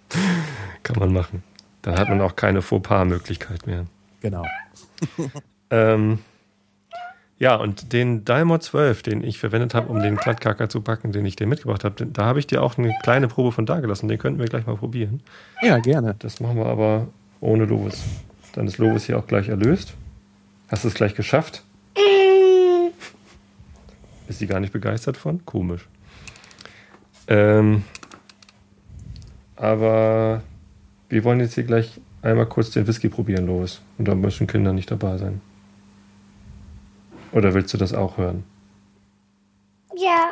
Speaker 1: Kann man machen. Dann hat man auch keine Fauxpas-Möglichkeit mehr.
Speaker 2: Genau.
Speaker 1: Ähm, ja, und den Dalmor 12, den ich verwendet habe, um den Klattkaka zu backen, den ich dir mitgebracht habe, da habe ich dir auch eine kleine Probe von da gelassen. Den könnten wir gleich mal probieren.
Speaker 2: Ja, gerne.
Speaker 1: Das machen wir aber ohne Lovis. Dann ist Lovis hier auch gleich erlöst. Hast du es gleich geschafft? Ist sie gar nicht begeistert von? Komisch. Ähm, aber wir wollen jetzt hier gleich einmal kurz den Whisky probieren, Lovis. Und da müssen Kinder nicht dabei sein. Oder willst du das auch hören?
Speaker 3: Ja.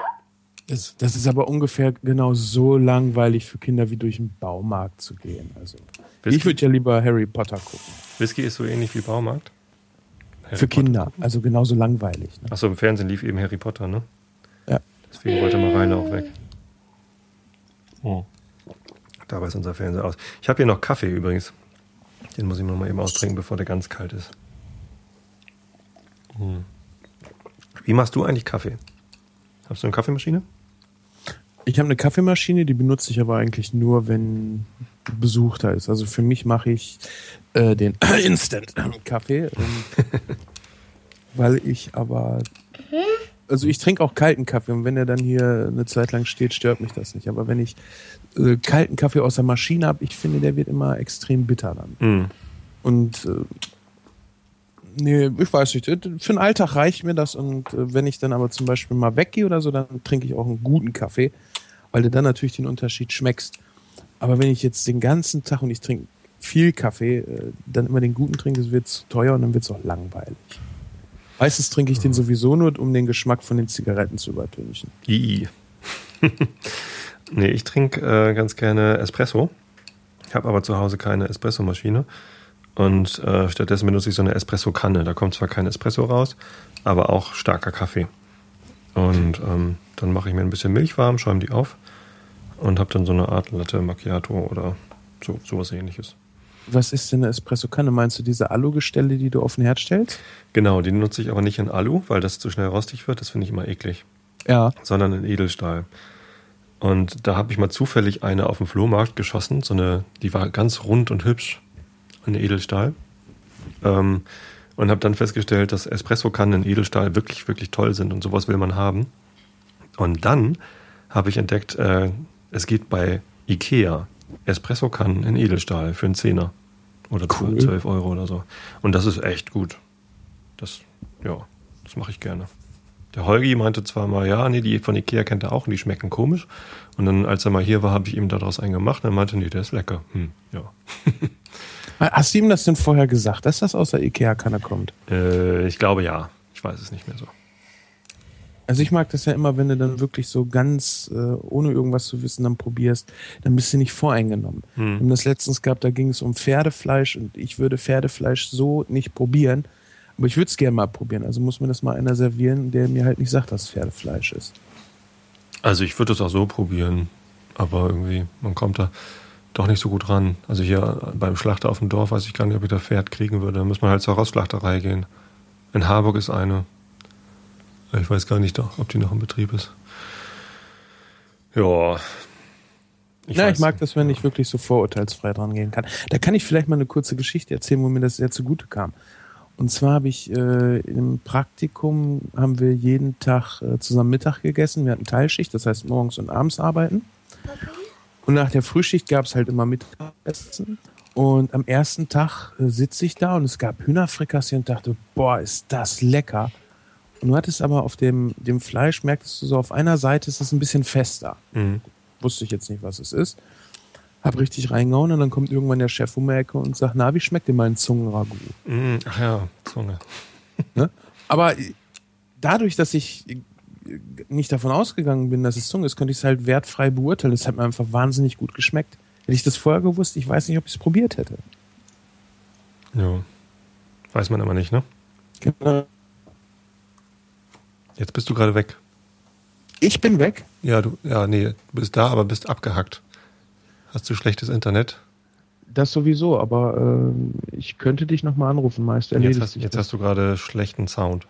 Speaker 2: Das, das ist aber ungefähr genau so langweilig für Kinder wie durch den Baumarkt zu gehen. Also
Speaker 1: Whisky,
Speaker 2: ich würde ja lieber Harry Potter gucken.
Speaker 1: Whisky ist so ähnlich wie Baumarkt? Harry
Speaker 2: Für
Speaker 1: Potter.
Speaker 2: Kinder, also genauso langweilig. Ne?
Speaker 1: Achso, im Fernsehen lief eben Harry Potter, ne?
Speaker 2: Ja.
Speaker 1: Deswegen wollte Marine auch weg. Oh. Dabei ist unser Fernseher aus. Ich habe hier noch Kaffee übrigens. Den muss ich noch mal eben austrinken, bevor der ganz kalt ist. Hm. Wie machst du eigentlich Kaffee? Hast du eine Kaffeemaschine?
Speaker 2: Ich habe eine Kaffeemaschine, die benutze ich aber eigentlich nur, wenn Besuch da ist. Also für mich mache ich äh, den Instant-Kaffee, ähm, weil ich aber also ich trinke auch kalten Kaffee und wenn der dann hier eine Zeit lang steht, stört mich das nicht. Aber wenn ich äh, kalten Kaffee aus der Maschine habe, ich finde, der wird immer extrem bitter dann.
Speaker 1: Hm.
Speaker 2: Und äh, nee, ich weiß nicht. Für den Alltag reicht mir das. Und äh, wenn ich dann aber zum Beispiel mal weggehe oder so, dann trinke ich auch einen guten Kaffee, weil du dann natürlich den Unterschied schmeckst. Aber wenn ich jetzt den ganzen Tag und ich trinke viel Kaffee, äh, dann immer den guten trinke, es wird zu teuer und dann wird es auch langweilig. Meistens trinke ich den sowieso nur, um den Geschmack von den Zigaretten zu übertünchen.
Speaker 1: II. nee, ich trinke äh, ganz gerne Espresso. Ich habe aber zu Hause keine Espressomaschine. Und äh, stattdessen benutze ich so eine Espresso-Kanne. Da kommt zwar kein Espresso raus, aber auch starker Kaffee. Und ähm, dann mache ich mir ein bisschen Milch warm, schäume die auf und habe dann so eine Art Latte Macchiato oder so sowas ähnliches.
Speaker 2: Was ist denn eine Espresso-Kanne? Meinst du diese Alu-Gestelle, die du auf den Herd stellst?
Speaker 1: Genau, die nutze ich aber nicht in Alu, weil das zu schnell rostig wird. Das finde ich immer eklig.
Speaker 2: Ja.
Speaker 1: Sondern in Edelstahl. Und da habe ich mal zufällig eine auf dem Flohmarkt geschossen. So eine, die war ganz rund und hübsch. Eine Edelstahl. Ähm, und habe dann festgestellt, dass Espresso-Kannen in Edelstahl wirklich, wirklich toll sind und sowas will man haben. Und dann habe ich entdeckt, äh, es geht bei Ikea Espresso-Kannen in Edelstahl für einen Zehner. Oder cool. 12 Euro oder so. Und das ist echt gut. Das, ja, das mache ich gerne. Der Holgi meinte zwar mal, ja, nee, die von Ikea kennt er auch und die schmecken komisch. Und dann, als er mal hier war, habe ich ihm daraus einen gemacht. Und er meinte, nee, der ist lecker. Hm, ja.
Speaker 2: Hast du ihm das denn vorher gesagt, dass das aus der Ikea-Kanne kommt?
Speaker 1: Äh, ich glaube ja. Ich weiß es nicht mehr so.
Speaker 2: Also ich mag das ja immer, wenn du dann wirklich so ganz, äh, ohne irgendwas zu wissen, dann probierst, dann bist du nicht voreingenommen. Hm. Wir haben das letztens gehabt, da ging es um Pferdefleisch und ich würde Pferdefleisch so nicht probieren, aber ich würde es gerne mal probieren. Also muss mir das mal einer servieren, der mir halt nicht sagt, dass Pferdefleisch ist.
Speaker 1: Also ich würde es auch so probieren, aber irgendwie, man kommt da doch nicht so gut ran. Also hier beim Schlachter auf dem Dorf weiß ich gar nicht, ob ich da Pferd kriegen würde. Da muss man halt zur Rossschlachterei gehen. In Harburg ist eine. Ich weiß gar nicht, ob die noch in Betrieb ist. Ja.
Speaker 2: Ich, ja, ich mag das, wenn ich wirklich so vorurteilsfrei dran gehen kann. Da kann ich vielleicht mal eine kurze Geschichte erzählen, wo mir das sehr zugute kam. Und zwar habe ich äh, im Praktikum haben wir jeden Tag äh, zusammen Mittag gegessen. Wir hatten Teilschicht, das heißt morgens und abends arbeiten. Und nach der Frühschicht gab es halt immer Mittagessen. Und am ersten Tag äh, sitze ich da und es gab Hühnerfrikassee und dachte, boah, ist das lecker. Und du hattest aber auf dem, dem Fleisch, merktest du so, auf einer Seite ist es ein bisschen fester. Mhm. Wusste ich jetzt nicht, was es ist. Hab richtig reingehauen und dann kommt irgendwann der Chef um die Ecke und sagt, na, wie schmeckt dir mein Zungenragout?
Speaker 1: Mm, ach ja, Zunge.
Speaker 2: Ne? Aber dadurch, dass ich nicht davon ausgegangen bin, dass es Zunge ist, konnte ich es halt wertfrei beurteilen. Es hat mir einfach wahnsinnig gut geschmeckt. Hätte ich das vorher gewusst, ich weiß nicht, ob ich es probiert hätte.
Speaker 1: Ja. Weiß man aber nicht, ne? Genau. Jetzt bist du gerade weg.
Speaker 2: Ich bin weg?
Speaker 1: Ja, du, ja, nee, du bist da, aber bist abgehackt. Hast du schlechtes Internet?
Speaker 2: Das sowieso, aber äh, ich könnte dich nochmal anrufen, meist
Speaker 1: erledigt Jetzt, hast, jetzt hast du gerade schlechten Sound.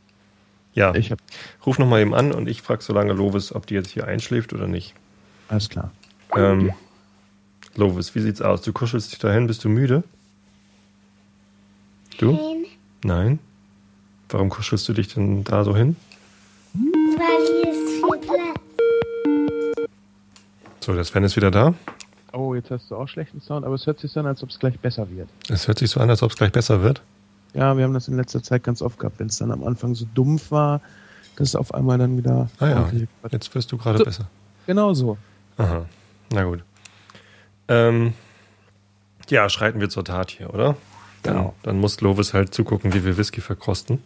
Speaker 1: ja, ich hab... ruf nochmal eben an und ich frage so lange Lovis, ob die jetzt hier einschläft oder nicht.
Speaker 2: Alles klar.
Speaker 1: Ähm, Lovis, wie sieht's aus? Du kuschelst dich dahin, bist du müde? Du? Nein. Nein? Warum kuschelst du dich denn da so hin?
Speaker 3: Weil hier ist viel Platz.
Speaker 1: So, der Sven ist wieder da.
Speaker 2: Oh, jetzt hast du auch schlechten Sound, aber es hört sich so an, als ob es gleich besser wird.
Speaker 1: Es hört sich so an, als ob es gleich besser wird?
Speaker 2: Ja, wir haben das in letzter Zeit ganz oft gehabt, wenn es dann am Anfang so dumpf war, dass es auf einmal dann wieder.
Speaker 1: Ah ja, jetzt wirst du gerade so, besser.
Speaker 2: Genau so.
Speaker 1: Aha, na gut. Ähm, ja, schreiten wir zur Tat hier, oder? Genau. Dann, dann muss Lovis halt zugucken, wie wir Whisky verkosten.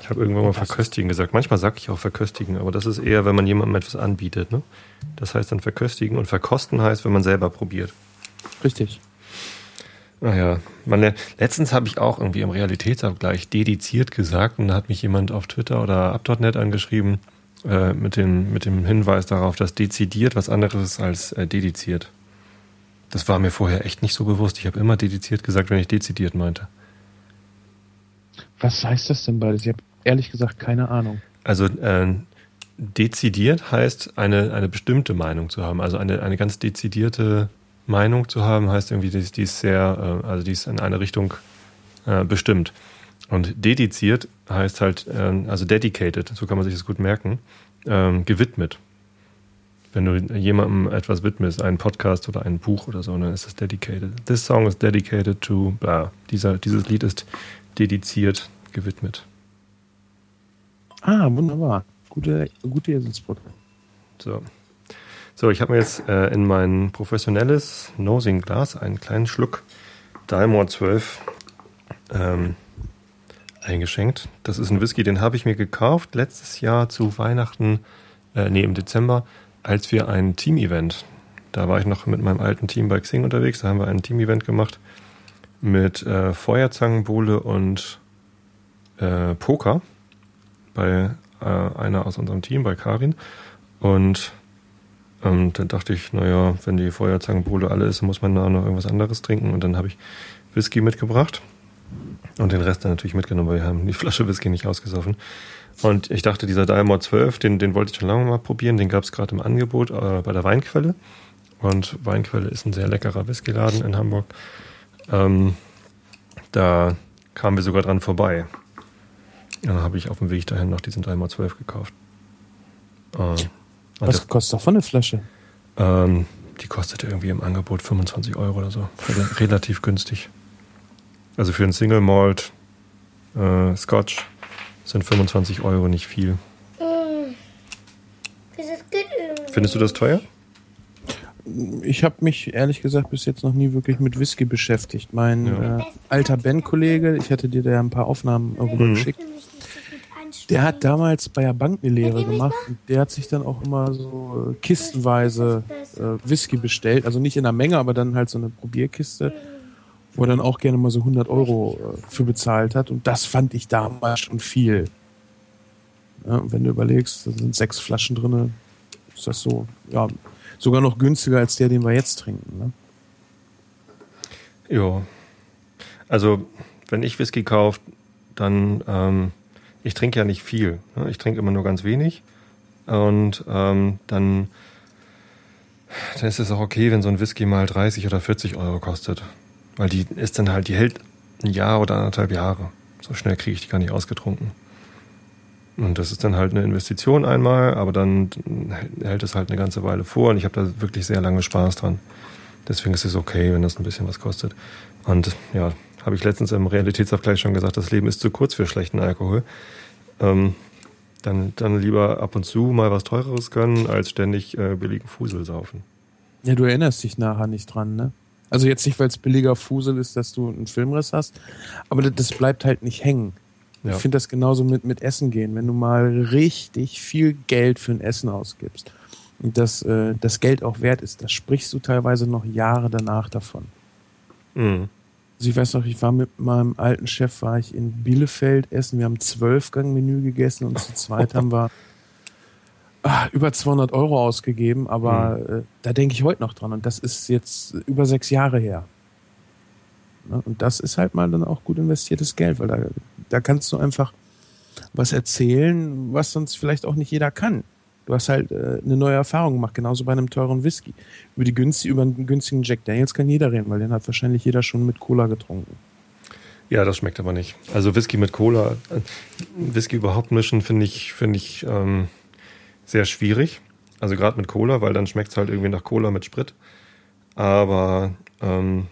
Speaker 1: Ich habe irgendwann mal verköstigen gesagt. Manchmal sage ich auch verköstigen, aber das ist eher, wenn man jemandem etwas anbietet. Ne? Das heißt dann verköstigen und verkosten heißt, wenn man selber probiert.
Speaker 2: Richtig.
Speaker 1: Naja, man, letztens habe ich auch irgendwie im Realitätsabgleich dediziert gesagt und da hat mich jemand auf Twitter oder ab.net angeschrieben äh, mit, dem, mit dem Hinweis darauf, dass dezidiert was anderes ist als äh, dediziert. Das war mir vorher echt nicht so bewusst. Ich habe immer dediziert gesagt, wenn ich dezidiert meinte.
Speaker 2: Was heißt das denn beides? Ich habe ehrlich gesagt keine Ahnung.
Speaker 1: Also äh, dezidiert heißt eine, eine bestimmte Meinung zu haben. Also eine, eine ganz dezidierte Meinung zu haben, heißt irgendwie, die, die ist sehr, äh, also die ist in eine Richtung äh, bestimmt. Und dediziert heißt halt, äh, also dedicated, so kann man sich das gut merken, ähm, gewidmet. Wenn du jemandem etwas widmest, einen Podcast oder ein Buch oder so, dann ist das dedicated. This song is dedicated to, blah. Dieser, dieses Lied ist dediziert gewidmet.
Speaker 2: Ah, wunderbar. Gute, gute Eselsbrücke.
Speaker 1: So. So, ich habe mir jetzt äh, in mein professionelles Nosing-Glas einen kleinen Schluck Dalmor 12 ähm, eingeschenkt. Das ist ein Whisky, den habe ich mir gekauft letztes Jahr zu Weihnachten, äh, nee, im Dezember, als wir ein Team-Event, da war ich noch mit meinem alten Team bei Xing unterwegs, da haben wir ein Team-Event gemacht mit äh, Feuerzangenbowle und äh, Poker bei äh, einer aus unserem Team bei Karin. Und ähm, dann dachte ich, naja, wenn die Feuerzangenbowle alle ist, muss man da noch irgendwas anderes trinken. Und dann habe ich Whisky mitgebracht und den Rest dann natürlich mitgenommen, weil wir haben die Flasche Whisky nicht ausgesoffen. Und ich dachte, dieser Diamond 12, den, den wollte ich schon lange mal probieren. Den gab es gerade im Angebot äh, bei der Weinquelle. Und Weinquelle ist ein sehr leckerer Whiskyladen in Hamburg. Ähm, da kamen wir sogar dran vorbei. Dann habe ich auf dem Weg dahin noch diesen Diamond 12 gekauft.
Speaker 2: Äh, Was der, kostet davon eine Flasche?
Speaker 1: Ähm, die kostete irgendwie im Angebot 25 Euro oder so. Relativ günstig. Also für einen Single Malt äh, Scotch sind 25 Euro nicht viel. Mm. Findest du das teuer?
Speaker 2: Ich habe mich ehrlich gesagt bis jetzt noch nie wirklich mit Whisky beschäftigt. Mein ja. äh, alter Bandkollege, ich hatte dir da ein paar Aufnahmen rüber mhm. geschickt, der hat damals bei der Bank eine Lehre gemacht und der hat sich dann auch immer so äh, kistenweise äh, Whisky bestellt. Also nicht in der Menge, aber dann halt so eine Probierkiste. Wo er dann auch gerne mal so 100 Euro äh, für bezahlt hat. Und das fand ich damals schon viel. Ja, wenn du überlegst, da sind sechs Flaschen drin, ist das so, ja, sogar noch günstiger als der, den wir jetzt trinken. Ne?
Speaker 1: Ja. Also, wenn ich Whisky kaufe, dann, ähm, ich trinke ja nicht viel. Ne? Ich trinke immer nur ganz wenig. Und ähm, dann, dann ist es auch okay, wenn so ein Whisky mal 30 oder 40 Euro kostet. Weil die ist dann halt, die hält ein Jahr oder anderthalb Jahre. So schnell kriege ich die gar nicht ausgetrunken. Und das ist dann halt eine Investition einmal, aber dann hält es halt eine ganze Weile vor und ich habe da wirklich sehr lange Spaß dran. Deswegen ist es okay, wenn das ein bisschen was kostet. Und ja, habe ich letztens im Realitätsabgleich schon gesagt, das Leben ist zu kurz für schlechten Alkohol. Ähm, dann, dann lieber ab und zu mal was Teureres gönnen, als ständig äh, billigen Fusel saufen.
Speaker 2: Ja, du erinnerst dich nachher nicht dran, ne? Also jetzt nicht, weil es billiger Fusel ist, dass du einen Filmriss hast, aber das bleibt halt nicht hängen. Ja. Ich finde das genauso mit, mit Essen gehen. Wenn du mal richtig viel Geld für ein Essen ausgibst und das, äh, das Geld auch wert ist, da sprichst du teilweise noch Jahre danach davon. Mhm. Also ich weiß noch, ich war mit meinem alten Chef, war ich in Bielefeld essen. Wir haben zwölf Gang Menü gegessen und zu zweit haben wir ach, über 200 Euro ausgegeben, aber mhm. äh, da denke ich heute noch dran und das ist jetzt über sechs Jahre her. Ne? Und das ist halt mal dann auch gut investiertes Geld, weil da, da kannst du einfach was erzählen, was sonst vielleicht auch nicht jeder kann. Du hast halt äh, eine neue Erfahrung gemacht, genauso bei einem teuren Whisky. Über die günstig, über einen günstigen Jack Daniels kann jeder reden, weil den hat wahrscheinlich jeder schon mit Cola getrunken.
Speaker 1: Ja, das schmeckt aber nicht. Also Whisky mit Cola, äh, Whisky überhaupt mischen, finde ich, finde ich, ähm, sehr schwierig. Also gerade mit Cola, weil dann schmeckt es halt irgendwie nach Cola mit Sprit. Aber ähm,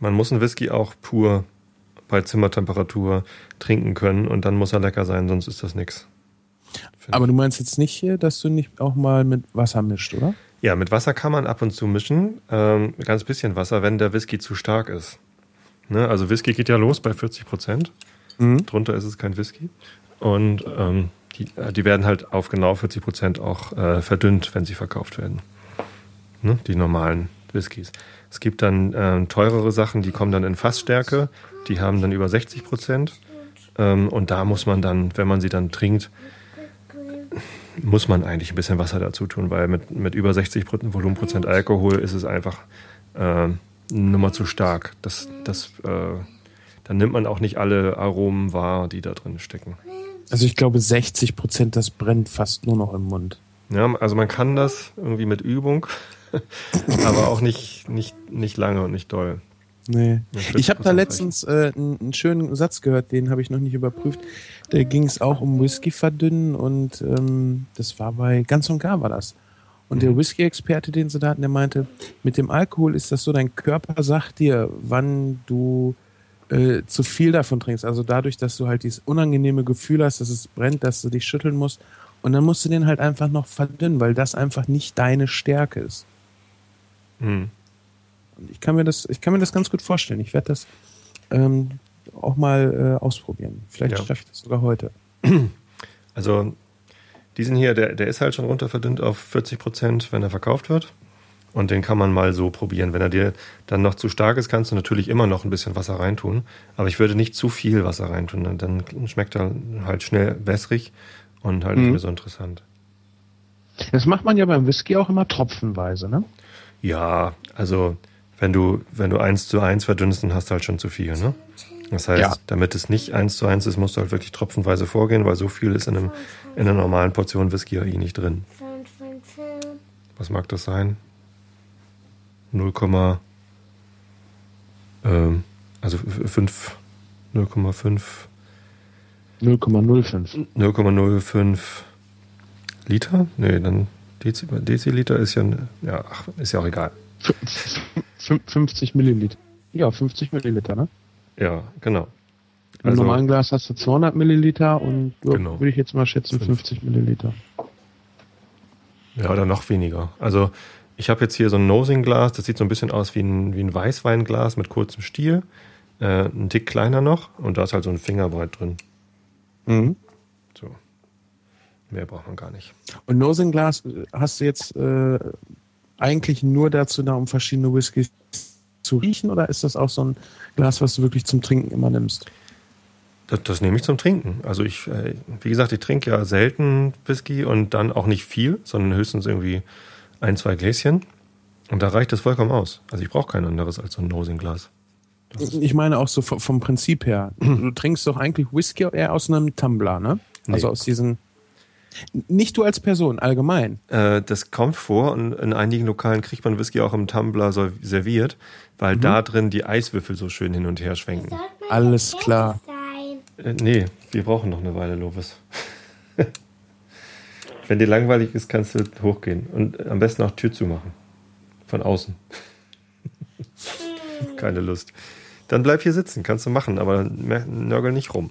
Speaker 1: man muss einen Whisky auch pur bei Zimmertemperatur trinken können und dann muss er lecker sein, sonst ist das nichts.
Speaker 2: Aber du meinst jetzt nicht hier, dass du nicht auch mal mit Wasser mischt, oder?
Speaker 1: Ja, mit Wasser kann man ab und zu mischen. Ähm, ganz bisschen Wasser, wenn der Whisky zu stark ist. Ne? Also Whisky geht ja los bei 40 Prozent. Mhm. Drunter ist es kein Whisky. Und ähm, die, äh, die werden halt auf genau 40 Prozent auch äh, verdünnt, wenn sie verkauft werden. Ne? Die normalen Whiskys. Es gibt dann äh, teurere Sachen, die kommen dann in Fassstärke, die haben dann über 60 Prozent. Ähm, und da muss man dann, wenn man sie dann trinkt, muss man eigentlich ein bisschen Wasser dazu tun, weil mit, mit über 60 Volumenprozent Alkohol ist es einfach äh, Nummer zu stark. Das, das, äh, dann nimmt man auch nicht alle Aromen wahr, die da drin stecken.
Speaker 2: Also ich glaube 60 Prozent, das brennt fast nur noch im Mund.
Speaker 1: Ja, also man kann das irgendwie mit Übung, aber auch nicht, nicht, nicht lange und nicht doll.
Speaker 2: Nee. Ich habe da letztens äh, einen, schönen Satz gehört, den habe ich noch nicht überprüft. Da ging es auch um Whisky verdünnen und ähm, das war bei Ganz und Gar war das. Und mhm. der Whisky-Experte, den sie da hatten, der meinte, mit dem Alkohol ist das so, dein Körper sagt dir, wann du äh, zu viel davon trinkst. Also dadurch, dass du halt dieses unangenehme Gefühl hast, dass es brennt, dass du dich schütteln musst. Und dann musst du den halt einfach noch verdünnen, weil das einfach nicht deine Stärke ist. Mhm. Ich kann mir das, ich kann mir das ganz gut vorstellen. Ich werde das ähm, auch mal äh, ausprobieren. Vielleicht ja. schaffe ich das sogar heute.
Speaker 1: Also diesen hier, der, der ist halt schon runter verdünnt auf 40 Prozent, wenn er verkauft wird. Und den kann man mal so probieren. Wenn er dir dann noch zu stark ist, kannst du natürlich immer noch ein bisschen Wasser reintun. Aber ich würde nicht zu viel Wasser reintun. Dann schmeckt er halt schnell wässrig und halt mhm. nicht mehr so interessant.
Speaker 2: Das macht man ja beim Whisky auch immer tropfenweise, ne?
Speaker 1: Ja, also wenn du, wenn du eins zu eins verdünnst, dann hast du halt schon zu viel, ne? Das heißt, ja. damit es nicht eins zu eins ist, musst du halt wirklich tropfenweise vorgehen, weil so viel ist in, einem, in einer normalen Portion Whisky ja eh nicht drin. Was mag das sein? 0, ähm, also 5, 0,5
Speaker 2: 0,05
Speaker 1: 0,05 Liter? Nee, dann Dezi Deziliter ist ja, ja, ach, ist ja auch egal.
Speaker 2: 50 Milliliter. Ja, 50 Milliliter, ne?
Speaker 1: Ja, genau.
Speaker 2: Im also, normalen Glas hast du 200 Milliliter und genau. würde ich jetzt mal schätzen 50 Milliliter.
Speaker 1: Ja, oder noch weniger. Also ich habe jetzt hier so ein Nosing-Glas, das sieht so ein bisschen aus wie ein, wie ein Weißweinglas mit kurzem Stiel. Äh, ein Tick kleiner noch und da ist halt so ein Fingerbreit drin. Mhm. So. Mehr braucht man gar nicht.
Speaker 2: Und Nosing-Glas hast du jetzt äh, eigentlich nur dazu da, um verschiedene Whiskys zu riechen oder ist das auch so ein Glas, was du wirklich zum Trinken immer nimmst?
Speaker 1: Das, das nehme ich zum Trinken. Also ich, äh, wie gesagt, ich trinke ja selten Whisky und dann auch nicht viel, sondern höchstens irgendwie ein, zwei Gläschen. Und da reicht es vollkommen aus. Also ich brauche kein anderes als so ein Nosing-Glas.
Speaker 2: Ich meine auch so vom Prinzip her. Du trinkst doch eigentlich Whisky eher aus einem Tumbler, ne? Nee. Also aus diesen nicht du als Person, allgemein.
Speaker 1: Äh, das kommt vor und in einigen Lokalen kriegt man Whisky auch im Tumbler serviert, weil mhm. da drin die Eiswürfel so schön hin und her schwenken.
Speaker 2: Alles klar.
Speaker 1: Äh, nee, wir brauchen noch eine Weile, Lovis. Wenn dir langweilig ist, kannst du hochgehen und am besten auch Tür zumachen. Von außen. Keine Lust. Dann bleib hier sitzen, kannst du machen, aber nörgel nicht rum.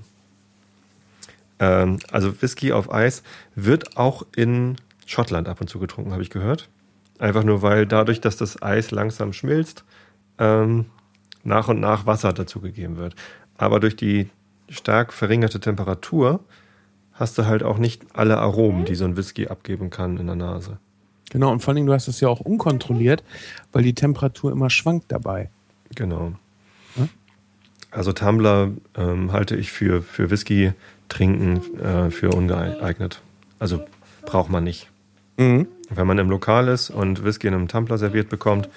Speaker 1: Ähm, also Whisky auf Eis wird auch in Schottland ab und zu getrunken, habe ich gehört. Einfach nur, weil dadurch, dass das Eis langsam schmilzt, ähm, nach und nach Wasser dazugegeben wird. Aber durch die stark verringerte Temperatur hast du halt auch nicht alle Aromen, die so ein Whisky abgeben kann in der Nase.
Speaker 2: Genau, und vor allem, du hast es ja auch unkontrolliert, weil die Temperatur immer schwankt dabei.
Speaker 1: Genau. Hm? Also Tumbler ähm, halte ich für, für Whisky trinken äh, für ungeeignet. Also braucht man nicht. Mhm. Wenn man im Lokal ist und Whisky in einem Tumbler serviert bekommt,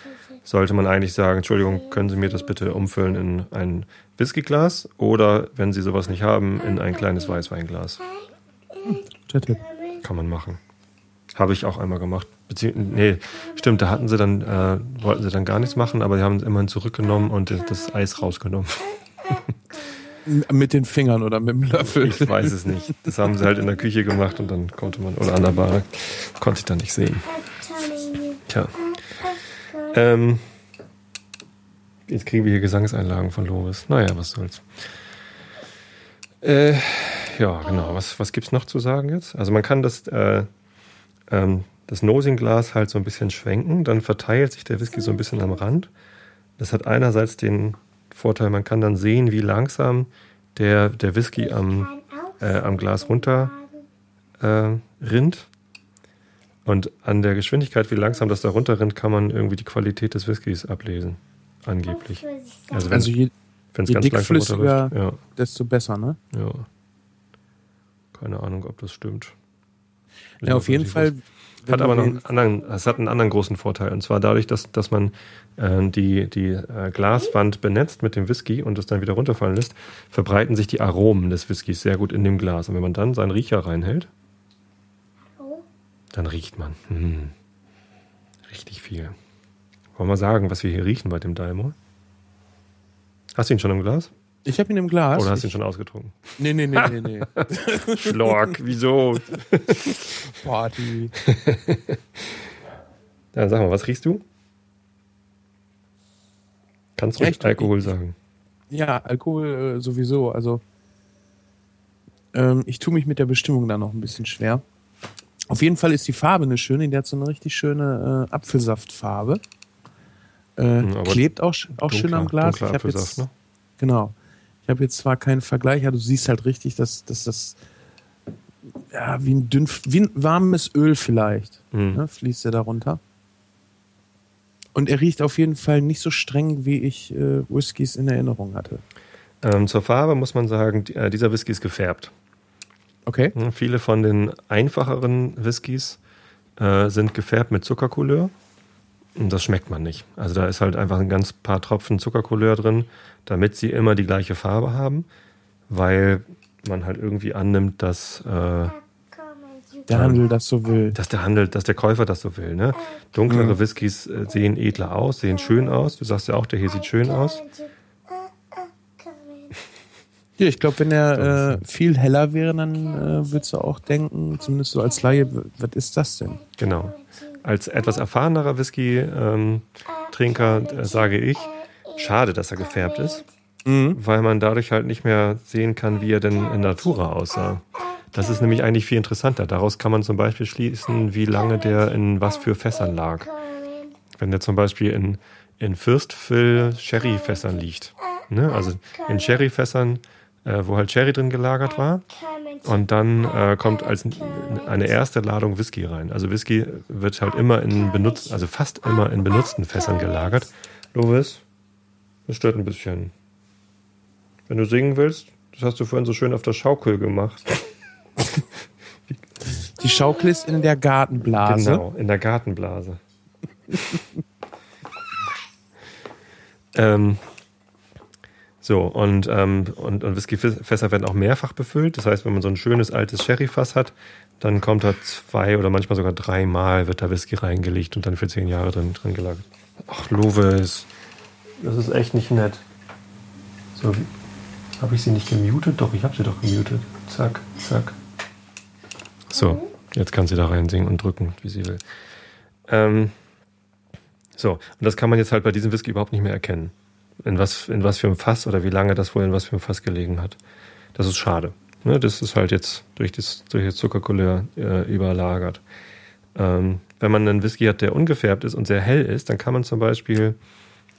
Speaker 1: sollte man eigentlich sagen, Entschuldigung, können Sie mir das bitte umfüllen in ein Whiskyglas oder, wenn Sie sowas nicht haben, in ein kleines Weißweinglas. Kann man machen. Habe ich auch einmal gemacht. Bezieh nee, stimmt, da hatten sie dann, äh, wollten sie dann gar nichts machen, aber sie haben es immerhin zurückgenommen und das Eis rausgenommen.
Speaker 2: Mit den Fingern oder mit dem Löffel?
Speaker 1: Ich weiß es nicht. Das haben sie halt in der Küche gemacht und dann konnte man, oder an der Bar, konnte ich dann nicht sehen. Tja. Ähm, jetzt kriegen wir hier Gesangseinlagen von Loris. Naja, was soll's. Äh, ja, genau. Was, was gibt's noch zu sagen jetzt? Also man kann das, äh, ähm, das Nosing-Glas halt so ein bisschen schwenken, dann verteilt sich der Whisky so ein bisschen am Rand. Das hat einerseits den Vorteil, man kann dann sehen, wie langsam der, der Whisky am, äh, am Glas runter äh, rinnt. Und an der Geschwindigkeit, wie langsam das da runterrinnt, kann man irgendwie die Qualität des Whiskys ablesen. Angeblich.
Speaker 2: Also, wenn, also je, je ganz dickflüssiger, ja. desto besser, ne?
Speaker 1: Ja. Keine Ahnung, ob das stimmt.
Speaker 2: Ja, auf jeden Fall.
Speaker 1: Hat aber noch einen anderen, es hat einen anderen großen Vorteil. Und zwar dadurch, dass, dass man die, die äh, Glaswand benetzt mit dem Whisky und es dann wieder runterfallen lässt, verbreiten sich die Aromen des Whiskys sehr gut in dem Glas. Und wenn man dann seinen Riecher reinhält, dann riecht man. Hm, richtig viel. Wollen wir sagen, was wir hier riechen bei dem Dalmor? Hast du ihn schon im Glas?
Speaker 2: Ich habe ihn im Glas.
Speaker 1: Oder hast
Speaker 2: du
Speaker 1: ihn schon ausgetrunken?
Speaker 2: Nee, nee, nee, nee, nee.
Speaker 1: Schlork, wieso?
Speaker 2: Party.
Speaker 1: ja, sag mal, was riechst du? Kannst du Echt? Alkohol sagen?
Speaker 2: Ja, Alkohol äh, sowieso. Also ähm, ich tue mich mit der Bestimmung da noch ein bisschen schwer. Auf jeden Fall ist die Farbe eine schöne. Die hat so eine richtig schöne äh, Apfelsaftfarbe. Äh, hm, klebt auch, auch dunkler, schön am Glas. Ich habe jetzt, ne? Genau. Ich habe jetzt zwar keinen Vergleich, aber du siehst halt richtig, dass, dass das ja, wie ein dünn, wie ein warmes Öl vielleicht, mhm. ne, fließt ja darunter. Und er riecht auf jeden Fall nicht so streng, wie ich äh, Whiskys in Erinnerung hatte.
Speaker 1: Ähm, zur Farbe muss man sagen, äh, dieser Whisky ist gefärbt.
Speaker 2: Okay.
Speaker 1: Hm, Viele von den einfacheren Whiskys äh, sind gefärbt mit Zuckercouleur. Und das schmeckt man nicht. Also da ist halt einfach ein ganz paar Tropfen Zuckercouleur drin, damit sie immer die gleiche Farbe haben, weil man halt irgendwie annimmt, dass, äh,
Speaker 2: Der Handel das so will.
Speaker 1: dass der Handel, dass der Käufer das so will. Ne? Dunklere Whiskys äh, sehen edler aus, sehen schön aus. Du sagst ja auch, der hier sieht schön aus.
Speaker 2: Ja, ich glaube, wenn er äh, viel heller wäre, dann äh, würdest du auch denken, zumindest so als Laie, was ist das denn?
Speaker 1: Genau. Als etwas erfahrenerer Whisky-Trinker äh, sage ich, schade, dass er gefärbt ist, weil man dadurch halt nicht mehr sehen kann, wie er denn in Natura aussah. Das ist nämlich eigentlich viel interessanter. Daraus kann man zum Beispiel schließen, wie lange der in was für Fässern lag. Wenn der zum Beispiel in, in Fürstfill Sherry-Fässern liegt. Ne? Also in Sherry-Fässern, äh, wo halt Sherry drin gelagert war. Und dann äh, kommt als eine erste Ladung Whisky rein. Also Whisky wird halt immer in benutzt, also fast immer in benutzten Fässern gelagert. Lovis, das stört ein bisschen. Wenn du singen willst, das hast du vorhin so schön auf der Schaukel gemacht.
Speaker 2: Die Schaukel ist in der Gartenblase.
Speaker 1: Genau, in der Gartenblase. ähm, so, und, ähm, und, und Whiskyfässer werden auch mehrfach befüllt. Das heißt, wenn man so ein schönes altes Sherryfass hat, dann kommt da zwei oder manchmal sogar dreimal wird da Whisky reingelegt und dann für zehn Jahre drin, drin gelagert. Ach, Lovis, das ist echt nicht nett. So, habe ich sie nicht gemutet? Doch, ich habe sie doch gemutet. Zack, zack. So, jetzt kann sie da rein singen und drücken, wie sie will. Ähm, so, und das kann man jetzt halt bei diesem Whisky überhaupt nicht mehr erkennen. In was, in was für einem Fass oder wie lange das wohl in was für einem Fass gelegen hat. Das ist schade. Ne, das ist halt jetzt durch das, durch das Zuckercouleur äh, überlagert. Ähm, wenn man einen Whisky hat, der ungefärbt ist und sehr hell ist, dann kann man zum Beispiel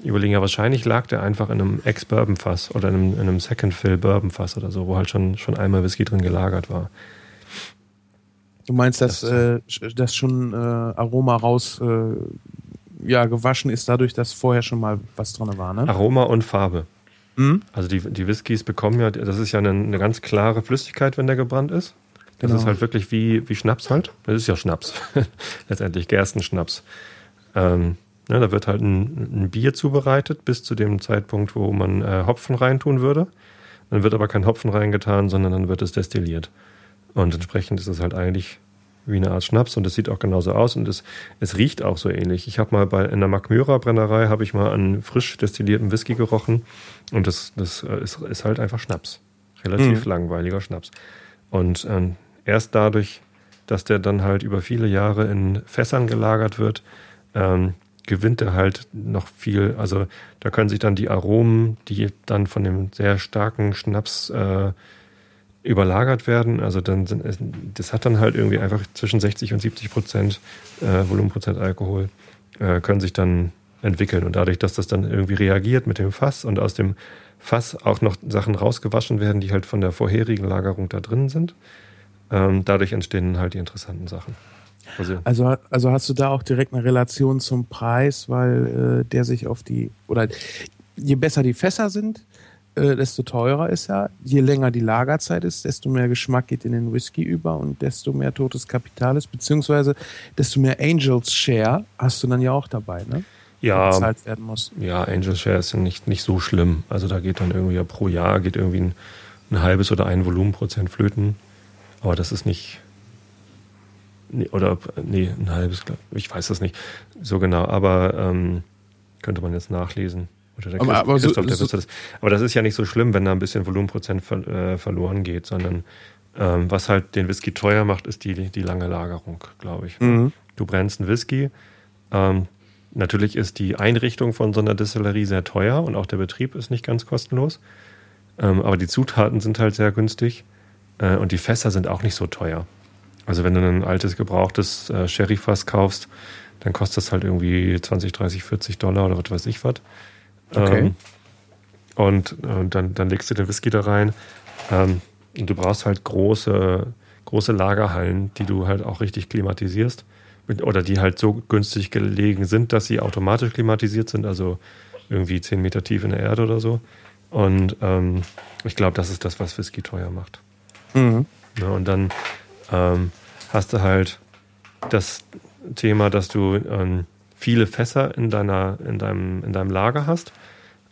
Speaker 1: überlegen, ja, wahrscheinlich lag der einfach in einem Ex-Bourbon-Fass oder in einem, in einem Second-Fill-Bourbon-Fass oder so, wo halt schon, schon einmal Whisky drin gelagert war.
Speaker 2: Du meinst, dass
Speaker 1: Das-
Speaker 2: äh, das schon äh, Aroma raus äh, ja, gewaschen ist, dadurch, dass vorher schon mal was drin war, ne?
Speaker 1: Aroma und Farbe.
Speaker 2: Mhm.
Speaker 1: Also die, die Whiskys bekommen ja, das ist ja eine, eine ganz klare Flüssigkeit, wenn der gebrannt ist. Das
Speaker 2: Genau.
Speaker 1: ist halt wirklich wie, wie Schnaps halt. Das ist ja Schnaps. Letztendlich Gerstenschnaps. Ähm, ne, da wird halt ein, ein Bier zubereitet bis zu dem Zeitpunkt, wo man äh, Hopfen reintun würde. Dann wird aber kein Hopfen reingetan, sondern dann wird es destilliert. Und entsprechend ist es halt eigentlich wie eine Art Schnaps und es sieht auch genauso aus und es, es riecht auch so ähnlich. Ich habe mal bei in der Magmyra Brennerei habe ich mal an frisch destillierten Whisky gerochen und das, das äh, ist, ist halt einfach Schnaps. Relativ
Speaker 2: Mhm.
Speaker 1: langweiliger Schnaps. Und ähm, erst dadurch, dass der dann halt über viele Jahre in Fässern gelagert wird, ähm, gewinnt er halt noch viel. Also da können sich dann die Aromen, die dann von dem sehr starken Schnaps äh, überlagert werden. Also dann das hat dann halt irgendwie einfach zwischen 60 und 70 Prozent äh, Volumenprozent Alkohol äh, können sich dann entwickeln. Und dadurch, dass das dann irgendwie reagiert mit dem Fass und aus dem Fass auch noch Sachen rausgewaschen werden, die halt von der vorherigen Lagerung da drin sind, ähm, dadurch entstehen halt die interessanten Sachen. Also,
Speaker 2: Also, also hast du da auch direkt eine Relation zum Preis, weil äh, der sich auf die, oder je besser die Fässer sind, äh, desto teurer ist er. Je länger die Lagerzeit ist, desto mehr Geschmack geht in den Whisky über und desto mehr totes Kapital ist, beziehungsweise desto mehr Angels Share hast du dann ja auch dabei, ne?
Speaker 1: ja,
Speaker 2: Bezahlt werden muss.
Speaker 1: Ja, Angel Share ist ja nicht, nicht so schlimm. Also da geht dann irgendwie ja pro Jahr geht irgendwie ein, ein halbes oder ein Volumenprozent flöten. Aber das ist nicht. Nee, oder nee, ein halbes, ich weiß das nicht so genau, aber ähm, könnte man jetzt nachlesen. Oder der
Speaker 2: Aber-
Speaker 1: Christ-
Speaker 2: aber so-
Speaker 1: Christoph, der
Speaker 2: so-
Speaker 1: das. aber das ist ja nicht so schlimm, wenn da ein bisschen Volumenprozent ver, äh, verloren geht, sondern ähm, was halt den Whisky teuer macht, ist die, die lange Lagerung, glaube ich.
Speaker 2: Mhm.
Speaker 1: Du brennst einen Whisky. Ähm, natürlich ist die Einrichtung von so einer Distillerie sehr teuer und auch der Betrieb ist nicht ganz kostenlos. Ähm, aber die Zutaten sind halt sehr günstig äh, und die Fässer sind auch nicht so teuer. Also wenn du ein altes, gebrauchtes äh, Sherryfass kaufst, dann kostet das halt irgendwie 20, 30, 40 Dollar oder was weiß ich was.
Speaker 2: Okay.
Speaker 1: Ähm, und äh, dann, dann legst du den Whisky da rein. Ähm, und du brauchst halt große, große Lagerhallen, die du halt auch richtig klimatisierst, oder die halt so günstig gelegen sind, dass sie automatisch klimatisiert sind, also irgendwie 10 Meter tief in der Erde oder so. Und ähm, ich glaube, das ist das, was Whisky teuer macht. Mhm. Ja, und dann ähm, hast du halt das Thema, dass du ähm, viele Fässer in, deiner, in, deinem, in deinem Lager hast.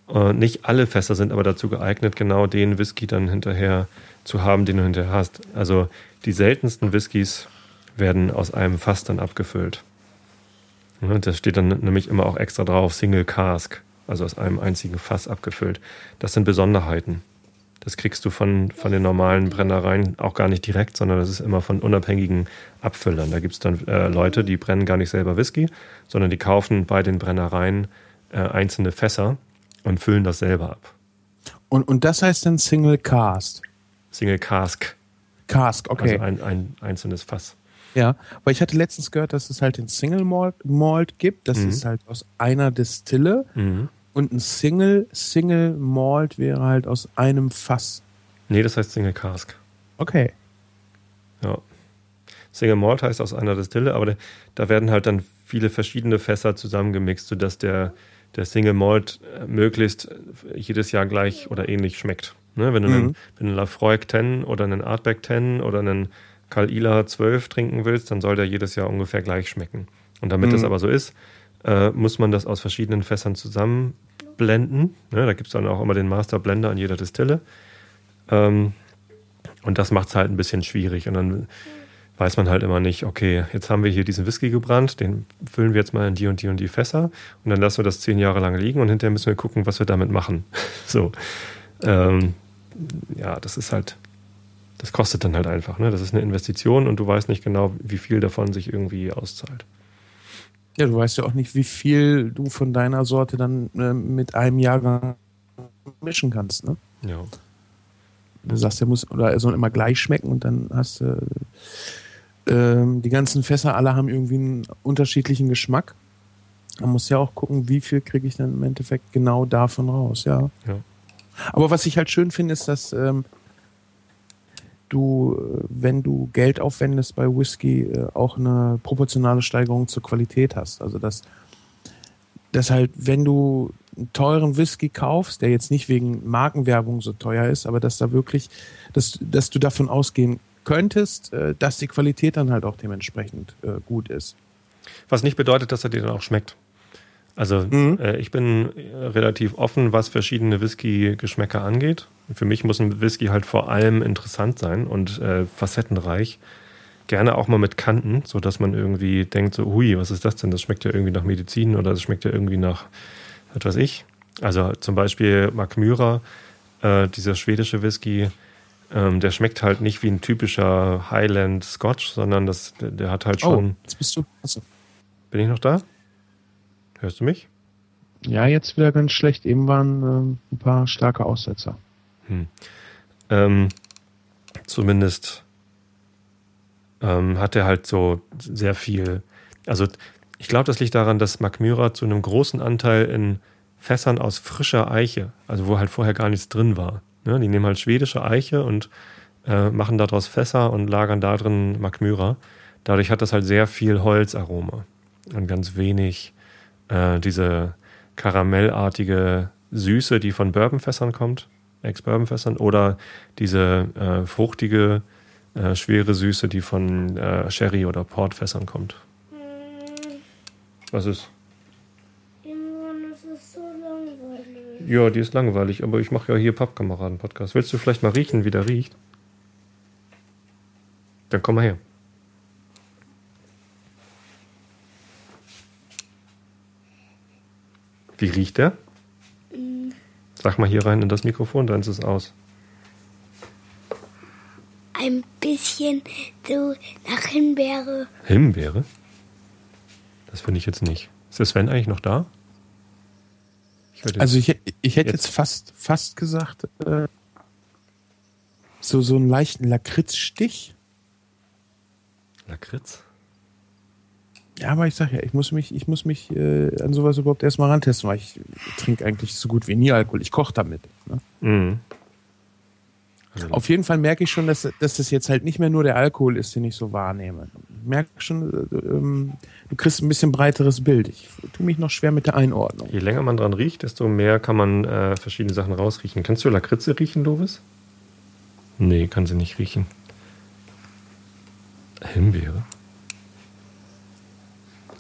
Speaker 1: Äh, nicht alle Fässer sind aber dazu geeignet, genau den Whisky dann hinterher zu haben, den du hinterher hast. Also die seltensten Whiskys werden aus einem Fass dann abgefüllt. Und das steht dann nämlich immer auch extra drauf, Single Cask, also aus einem einzigen Fass abgefüllt. Das sind Besonderheiten. Das kriegst du von, von den normalen Brennereien auch gar nicht direkt, sondern das ist immer von unabhängigen Abfüllern. Da gibt es dann äh, Leute, die brennen gar nicht selber Whisky, sondern die kaufen bei den Brennereien äh, einzelne Fässer und füllen das selber ab.
Speaker 2: Und, und das heißt dann Single Cast?
Speaker 1: Single Cask.
Speaker 2: Cask, okay.
Speaker 1: Also ein, ein einzelnes Fass.
Speaker 2: Ja, weil ich hatte letztens gehört, dass es halt den Single Malt, Malt gibt. Das mhm. ist halt aus einer Distille. Mhm. Und ein Single, Single Malt wäre halt aus einem Fass.
Speaker 1: Nee, das heißt Single Cask.
Speaker 2: Okay.
Speaker 1: Ja. Single Malt heißt aus einer Distille, aber da werden halt dann viele verschiedene Fässer zusammengemixt, sodass der, der Single Malt äh, möglichst jedes Jahr gleich oder ähnlich schmeckt. Ne? Wenn du mhm. einen, wenn einen Lafroig 10 oder einen Artback 10 oder einen Kalila 12 trinken willst, dann soll der jedes Jahr ungefähr gleich schmecken. Und damit mhm. das aber so ist, äh, muss man das aus verschiedenen Fässern zusammenblenden. Ne, da gibt es dann auch immer den Master Blender an jeder Distille. Ähm, und das macht es halt ein bisschen schwierig. Und dann weiß man halt immer nicht, okay, jetzt haben wir hier diesen Whisky gebrannt, den füllen wir jetzt mal in die und die und die Fässer und dann lassen wir das zehn Jahre lang liegen und hinterher müssen wir gucken, was wir damit machen. so. Ähm, ja, das ist halt, das kostet dann halt einfach. Ne? Das ist eine Investition und du weißt nicht genau, wie viel davon sich irgendwie auszahlt.
Speaker 2: Ja, du weißt ja auch nicht, wie viel du von deiner Sorte dann äh, mit einem Jahrgang mischen kannst, ne?
Speaker 1: Ja.
Speaker 2: Du sagst, er muss oder er soll immer gleich schmecken und dann hast du äh, die ganzen Fässer alle haben irgendwie einen unterschiedlichen Geschmack. Man muss ja auch gucken, wie viel kriege ich dann im Endeffekt genau davon raus, ja.
Speaker 1: ja.
Speaker 2: Aber was ich halt schön finde, ist, dass ähm, du, äh, wenn du Geld aufwendest bei Whisky, äh, auch eine proportionale Steigerung zur Qualität hast. Also dass, dass halt, wenn du einen teuren Whisky kaufst, der jetzt nicht wegen Markenwerbung so teuer ist, aber dass da wirklich, dass, dass du davon ausgehen könntest, äh, dass die Qualität dann halt auch dementsprechend gut ist.
Speaker 1: Was nicht bedeutet, dass er dir dann auch schmeckt. Also mhm. äh, ich bin relativ offen, was verschiedene Whisky-Geschmäcker angeht. Für mich muss ein Whisky halt vor allem interessant sein und äh, facettenreich. Gerne auch mal mit Kanten, sodass man irgendwie denkt, so, hui, was ist das denn? Das schmeckt ja irgendwie nach Medizin oder das schmeckt ja irgendwie nach, was weiß ich. Also zum Beispiel Mark Myra, äh, dieser schwedische Whisky, ähm, der schmeckt halt nicht wie ein typischer Highland Scotch, sondern das, der, der hat halt oh, schon.
Speaker 2: Oh, jetzt bist du. Achso.
Speaker 1: Bin ich noch da? Hörst du mich?
Speaker 2: Ja, jetzt wieder ganz schlecht. Eben waren ähm, ein paar starke Aussetzer.
Speaker 1: Hm. Ähm, zumindest ähm, hat er halt so sehr viel. Also, ich glaube, das liegt daran, dass Magmyra zu einem großen Anteil in Fässern aus frischer Eiche, also wo halt vorher gar nichts drin war. Ne? Die nehmen halt schwedische Eiche und äh, machen daraus Fässer und lagern da drin Magmyra. Dadurch hat das halt sehr viel Holzaroma und ganz wenig äh, diese karamellartige Süße, die von Bourbonfässern kommt, Ex-Bourbonfässern, oder diese äh, fruchtige, äh, schwere Süße, die von äh, Sherry- oder Portfässern kommt. Was ist? Ja, die ist langweilig, aber ich mache ja hier Pappkameraden-Podcast. Willst du vielleicht mal riechen, wie der riecht? Dann komm mal her. Wie riecht der? Mm. Sag mal hier rein in das Mikrofon, dann ist es aus.
Speaker 3: Ein bisschen so nach Himbeere.
Speaker 1: Himbeere? Das finde ich jetzt nicht. Ist der Sven eigentlich noch da?
Speaker 2: Ich also ich, ich hätte jetzt, jetzt, fast, fast gesagt, äh, so, so einen leichten Lakritzstich.
Speaker 1: Lakritz?
Speaker 2: Ja, aber ich sag ja, ich muss mich, ich muss mich äh, an sowas überhaupt erstmal rantesten, weil ich trinke eigentlich so gut wie nie Alkohol. Ich koche damit. Ne? Mhm. Also Auf jeden Fall merke ich schon, dass, dass das jetzt halt nicht mehr nur der Alkohol ist, den ich so wahrnehme. merke schon, äh, ähm, du kriegst ein bisschen breiteres Bild. Ich tue mich noch schwer mit der Einordnung.
Speaker 1: Je länger man dran riecht, desto mehr kann man äh, verschiedene Sachen rausriechen. Kannst du Lakritze riechen, Lovis? Nee, kann sie nicht riechen. Himbeere?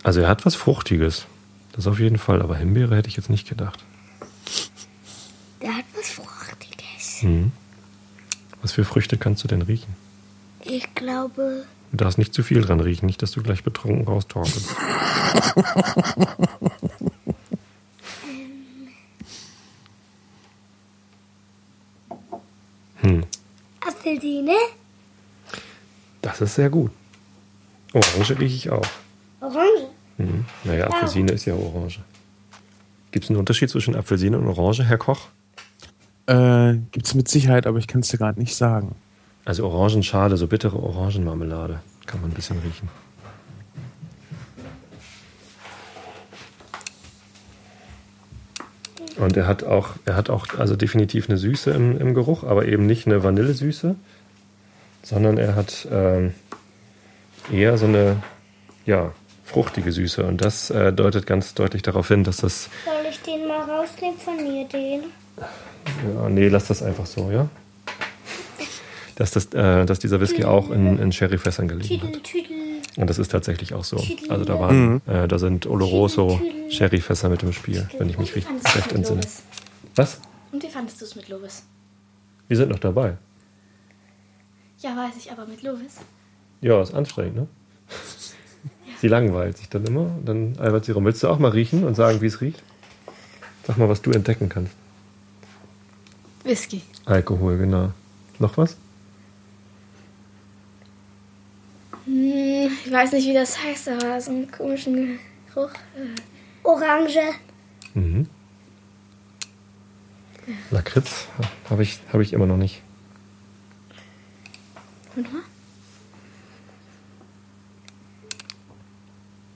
Speaker 1: Also er hat was Fruchtiges. Das auf jeden Fall, aber Himbeere hätte ich jetzt nicht gedacht.
Speaker 3: Der hat was Fruchtiges.
Speaker 1: Hm. Was für Früchte kannst du denn riechen?
Speaker 3: Ich glaube,
Speaker 1: Du darfst nicht zu viel dran riechen, nicht, dass du gleich betrunken raustorkelst. Hm,
Speaker 3: Apfelsine,
Speaker 1: das ist sehr gut. Orange rieche ich auch. Apfelsine ist ja Orange. Gibt es einen Unterschied zwischen Apfelsine und Orange, Herr Koch?
Speaker 2: Äh, gibt's mit Sicherheit, aber ich kann es dir gerade nicht sagen.
Speaker 1: Also Orangenschale, so bittere Orangenmarmelade. Kann man ein bisschen riechen. Und er hat auch, er hat auch also definitiv eine Süße im, im Geruch, aber eben nicht eine Vanillesüße, sondern er hat ähm, eher so eine ja, fruchtige Süße. Und das äh, deutet ganz deutlich darauf hin, dass das.
Speaker 3: Soll ich den mal rausnehmen von mir, den?
Speaker 1: Ja, nee, lass das einfach so, ja? Dass, das, äh, dass dieser Whisky auch in, in Sherryfässern gelegen hat.
Speaker 3: Tüdel, Tüdel.
Speaker 1: Und das ist tatsächlich auch so. Also da waren, äh, da sind Oloroso Sherryfässer mit im Spiel, wenn ich mich recht
Speaker 4: mit
Speaker 1: entsinne. Was?
Speaker 4: Und wie fandest du es mit Lovis?
Speaker 1: Wir sind noch dabei.
Speaker 4: Ja, weiß ich, aber mit Lovis.
Speaker 1: Ja, ist anstrengend, ne? Sie langweilt sich dann immer. Dann, Albert Sirum, willst du auch mal riechen und sagen, wie es riecht? Sag mal, was du entdecken kannst.
Speaker 4: Whisky.
Speaker 1: Alkohol, genau. Noch was?
Speaker 4: Hm, ich weiß nicht, wie das heißt, aber so einen komischen Geruch. Äh,
Speaker 3: Orange.
Speaker 1: Mhm. Lakritz habe ich, hab ich immer noch nicht.
Speaker 4: Und mal?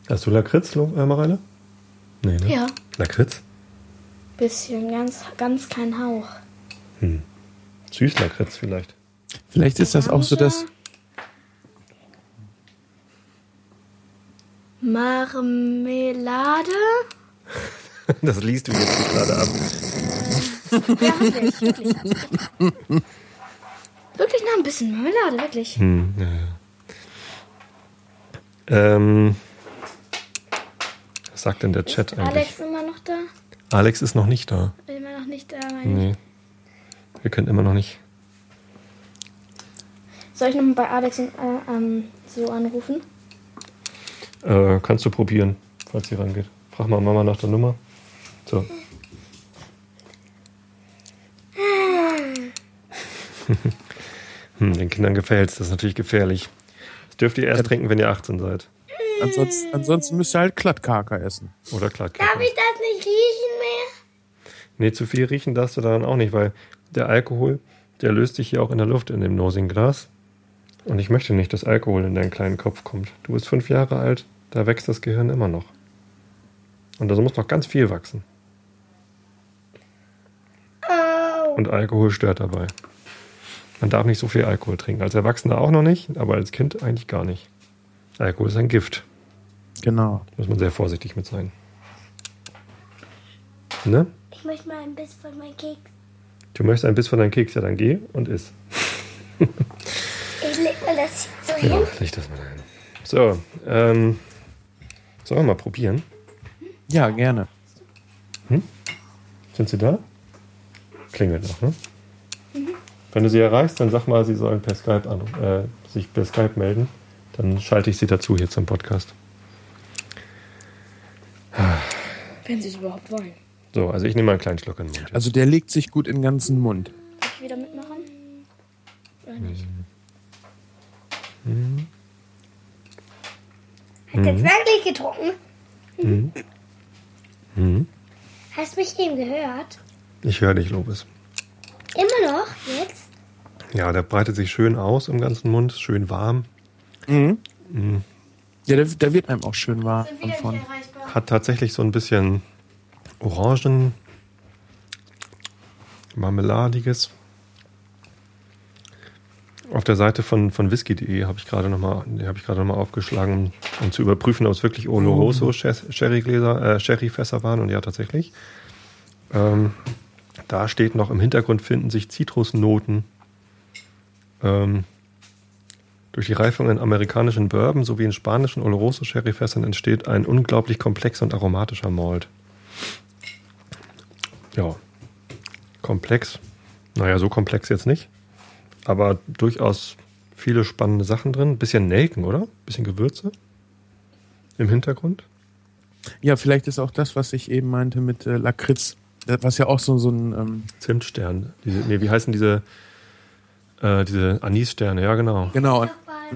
Speaker 1: Hast du Lakritz, äh, Mareile? Nee, ne?
Speaker 4: Ja.
Speaker 1: Lakritz?
Speaker 4: Bisschen, ganz, ganz klein Hauch.
Speaker 1: Süßlakritz vielleicht.
Speaker 2: Vielleicht ist das auch so, dass.
Speaker 4: Marmelade?
Speaker 1: Das liest du jetzt nicht gerade ab.
Speaker 4: Ja, wirklich, wirklich. Wirklich noch ein bisschen Marmelade, wirklich.
Speaker 1: Hm, ja, ja. Ähm, was sagt denn der Chat
Speaker 4: Ist
Speaker 1: eigentlich?
Speaker 4: Alex immer noch da?
Speaker 1: Alex ist noch nicht da.
Speaker 4: Immer noch nicht da, meine ich.
Speaker 1: Nee. Wir können immer noch nicht.
Speaker 4: Soll ich nochmal bei Alex und, äh, ähm, so anrufen?
Speaker 1: Äh, kannst du probieren, falls sie rangeht. Frag mal Mama nach der Nummer. So. hm, den Kindern gefällt's. Das ist natürlich gefährlich. Das dürft ihr erst trinken, wenn ihr 18 seid.
Speaker 2: Ansonsten, ansonsten müsst ihr halt Klattkaka essen.
Speaker 1: Oder klar.
Speaker 3: Darf ich das nicht riechen mehr?
Speaker 1: Nee, zu viel riechen darfst du daran auch nicht, weil der Alkohol, der löst sich hier auch in der Luft in dem Nosing-Glas. Und ich möchte nicht, dass Alkohol in deinen kleinen Kopf kommt. Du bist fünf Jahre alt, da wächst das Gehirn immer noch. Und da muss noch ganz viel wachsen.
Speaker 3: Oh.
Speaker 1: Und Alkohol stört dabei. Man darf nicht so viel Alkohol trinken. Als Erwachsener auch noch nicht, aber als Kind eigentlich gar nicht. Alkohol ist ein Gift.
Speaker 2: Genau.
Speaker 1: Muss man sehr vorsichtig mit sein. Ne?
Speaker 3: Ich möchte mal ein bisschen von meinem Keks.
Speaker 1: Du möchtest ein Biss von deinem Keks, ja dann geh und iss.
Speaker 3: Ich leg mal das hier so
Speaker 1: Ja,
Speaker 3: hin.
Speaker 1: leg das mal dahin. So, ähm, sollen wir mal probieren?
Speaker 2: Ja, gerne.
Speaker 1: Sind sie da? Klingelt noch, ne? Wenn du sie erreichst, dann sag mal, sie sollen per Skype an, äh, sich per Skype melden. Dann schalte ich sie dazu hier zum Podcast.
Speaker 4: Wenn sie es überhaupt wollen.
Speaker 1: So, also ich nehme mal einen kleinen Schluck in den Mund.
Speaker 2: Also der legt sich gut in den ganzen Mund.
Speaker 4: Darf ich wieder mitmachen? Oder nicht?
Speaker 3: Hat jetzt wirklich getrunken?
Speaker 1: Mhm.
Speaker 3: Hast du mich eben gehört?
Speaker 1: Ich höre dich, Lobes.
Speaker 3: Immer noch? Jetzt?
Speaker 1: Ja, der breitet sich schön aus im ganzen Mund, schön warm.
Speaker 2: Ja, der, der wird einem auch schön warm von.
Speaker 1: Hat tatsächlich so ein bisschen Orangen, Marmeladiges. Auf der Seite von, von whisky.de habe ich gerade nochmal hab noch aufgeschlagen, um zu überprüfen, ob es wirklich Oloroso Sherrygläser, äh, Sherryfässer waren. Und ja, tatsächlich. Ähm, da steht noch, im Hintergrund finden sich Zitrusnoten. Ähm, durch die Reifung in amerikanischen Bourbon sowie in spanischen Oloroso Sherryfässern entsteht ein unglaublich komplexer und aromatischer Malt. Ja, komplex. Naja, so komplex jetzt nicht. Aber durchaus viele spannende Sachen drin. Bisschen Nelken, oder? Bisschen Gewürze im Hintergrund.
Speaker 2: Ja, vielleicht ist auch das, was ich eben meinte mit äh, Lakritz, was ja auch so, so ein ähm
Speaker 1: Zimtstern. Diese, nee, wie heißen diese, äh, diese Anissterne? Ja, genau.
Speaker 2: Genau,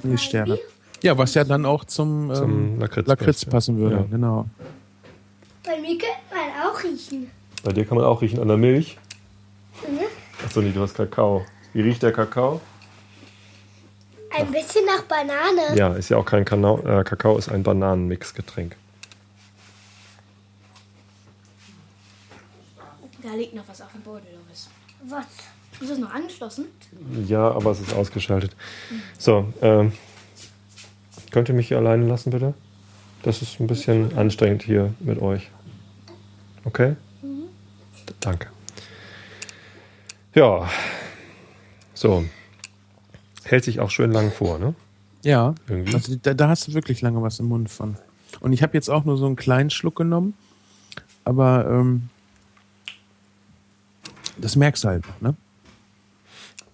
Speaker 2: Anissterne. Ja, was ja dann auch zum, ähm, zum Lakritz, Lakritz passen würde. Ja. Genau.
Speaker 3: Bei mir könnte man auch riechen.
Speaker 1: Bei dir kann man auch riechen an der Milch. Mhm. Achso, nee, du hast Kakao. Wie riecht der Kakao?
Speaker 3: Ein Ach. bisschen nach Banane.
Speaker 1: Ja, ist ja auch kein Kanau, äh, Kakao, ist ein Bananenmixgetränk.
Speaker 5: Da liegt noch was auf dem Boden, Lovis.
Speaker 3: Was?
Speaker 5: Ist das noch angeschlossen?
Speaker 1: Ja, aber es ist ausgeschaltet. So, ähm, könnt ihr mich hier alleine lassen, bitte? Das ist ein bisschen anstrengend hier mit euch. Okay? Mhm. Danke. Ja, so. Hält sich auch schön lang vor, ne?
Speaker 2: Ja, Irgendwie. also da, da hast du wirklich lange was im Mund von. Und ich habe jetzt auch nur so einen kleinen Schluck genommen, aber ähm, das merkst du halt noch, ne?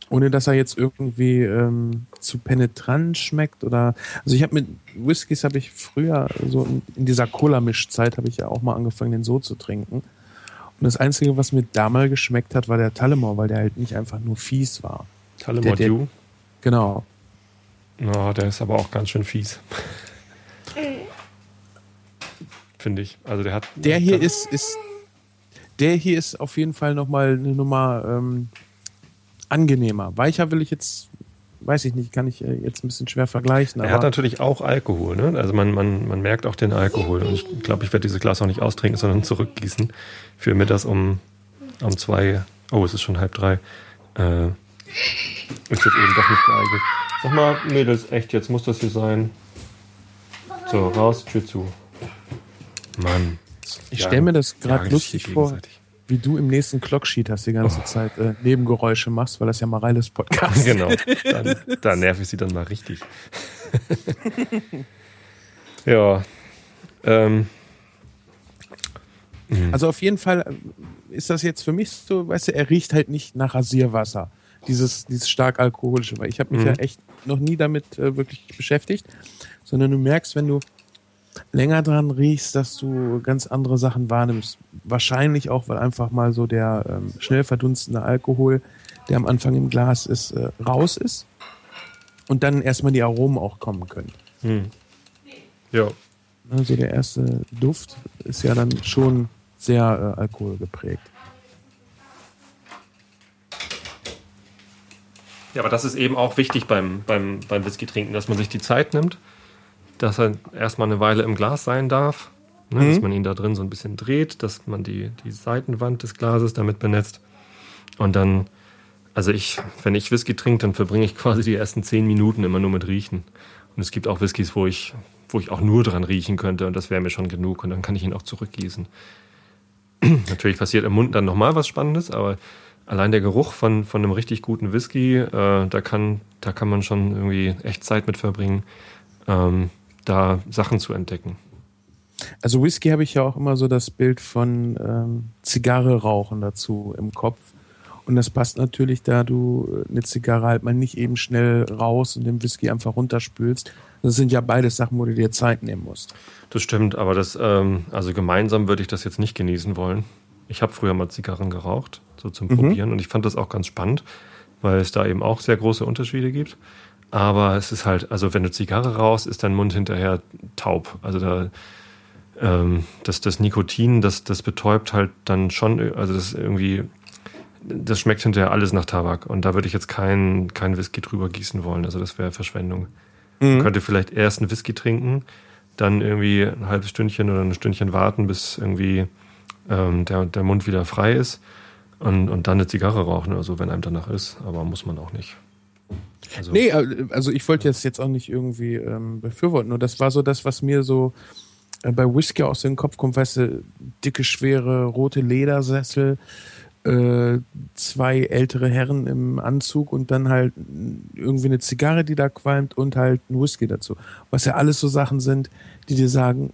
Speaker 2: Ohne dass er jetzt irgendwie ähm, zu penetrant schmeckt oder also ich habe mit Whiskys habe ich früher so in, in dieser Cola-Mischzeit habe ich ja auch mal angefangen, den so zu trinken. Und das Einzige, was mir damals geschmeckt hat, war der Tullamore, weil der halt nicht einfach nur fies war.
Speaker 1: Tullamore Dew?
Speaker 2: Genau.
Speaker 1: Oh, der ist aber auch ganz schön fies. Finde ich. Also der hat.
Speaker 2: Der hier ist, ist. Der hier ist auf jeden Fall nochmal eine Nummer ähm, angenehmer. Weicher will ich jetzt weiß ich nicht, kann ich äh, jetzt ein bisschen schwer vergleichen.
Speaker 1: er hat natürlich auch Alkohol, ne? Also man, man, man merkt auch den Alkohol. Und ich glaube, ich werde dieses Glas auch nicht austrinken, sondern zurückgießen. Für mittags um, um zwei, oh, es ist schon halb drei. Äh, ist jetzt eben doch nicht geeignet. Sag mal, Mädels, echt, jetzt muss das hier sein. So, raus, Tür zu. Mann.
Speaker 2: Ich stelle mir das gerade lustig vor wie du im nächsten Clocksheet hast die ganze oh. Zeit äh, Nebengeräusche machst, weil das ja Mareiles Podcast
Speaker 1: Genau, dann, da nerv ich sie dann mal richtig. ja. Ähm.
Speaker 2: Mhm. Also auf jeden Fall äh, ist das jetzt für mich so, weißt du, er riecht halt nicht nach Rasierwasser. Dieses, dieses stark alkoholische, weil ich habe mich mhm. ja echt noch nie damit äh, wirklich beschäftigt, sondern du merkst, wenn du länger dran riechst, dass du ganz andere Sachen wahrnimmst. Wahrscheinlich auch, weil einfach mal so der ähm, schnell verdunstende Alkohol, der am Anfang im Glas ist, äh, raus ist und dann erstmal die Aromen auch kommen können. Hm.
Speaker 1: Ja.
Speaker 2: Also der erste Duft ist ja dann schon sehr äh, alkoholgeprägt.
Speaker 1: Ja, aber das ist eben auch wichtig beim, beim, beim Whisky trinken, dass man sich die Zeit nimmt dass er erstmal eine Weile im Glas sein darf, ne, mhm. dass man ihn da drin so ein bisschen dreht, dass man die, die Seitenwand des Glases damit benetzt. Und dann, also ich, wenn ich Whisky trinke, dann verbringe ich quasi die ersten zehn Minuten immer nur mit Riechen. Und es gibt auch Whiskys, wo ich, wo ich auch nur dran riechen könnte und das wäre mir schon genug und dann kann ich ihn auch zurückgießen. Natürlich passiert im Mund dann nochmal was Spannendes, aber allein der Geruch von, von einem richtig guten Whisky, äh, da, kann, da kann man schon irgendwie echt Zeit mit verbringen. Ähm, da Sachen zu entdecken.
Speaker 2: Also Whisky habe ich ja auch immer so das Bild von ähm, Zigarre rauchen dazu im Kopf. Und das passt natürlich, da du eine Zigarre halt mal nicht eben schnell raus und den Whisky einfach runterspülst. Das sind ja beide Sachen, wo du dir Zeit nehmen musst.
Speaker 1: Das stimmt, aber das, ähm, also gemeinsam würde ich das jetzt nicht genießen wollen. Ich habe früher mal Zigarren geraucht, so zum mhm. Probieren, und ich fand das auch ganz spannend, weil es da eben auch sehr große Unterschiede gibt. Aber es ist halt, also wenn du Zigarre raus, ist dein Mund hinterher taub. Also da, ähm, das, das Nikotin, das, das betäubt halt dann schon, also das irgendwie, das schmeckt hinterher alles nach Tabak. Und da würde ich jetzt keinen kein Whisky drüber gießen wollen. Also das wäre Verschwendung. Mhm. Man könnte vielleicht erst einen Whisky trinken, dann irgendwie ein halbes Stündchen oder ein Stündchen warten, bis irgendwie ähm, der, der Mund wieder frei ist und, und dann eine Zigarre rauchen oder so, wenn einem danach ist. Aber muss man auch nicht. Also,
Speaker 2: Nee, äh, also ich wollte jetzt jetzt auch nicht irgendwie ähm, befürworten, nur das war so das, was mir so äh, bei Whisky aus dem Kopf kommt, weißt du, dicke, schwere, rote Ledersessel, äh, zwei ältere Herren im Anzug und dann halt irgendwie eine Zigarre, die da qualmt und halt ein Whisky dazu. Was ja alles so Sachen sind, die dir sagen,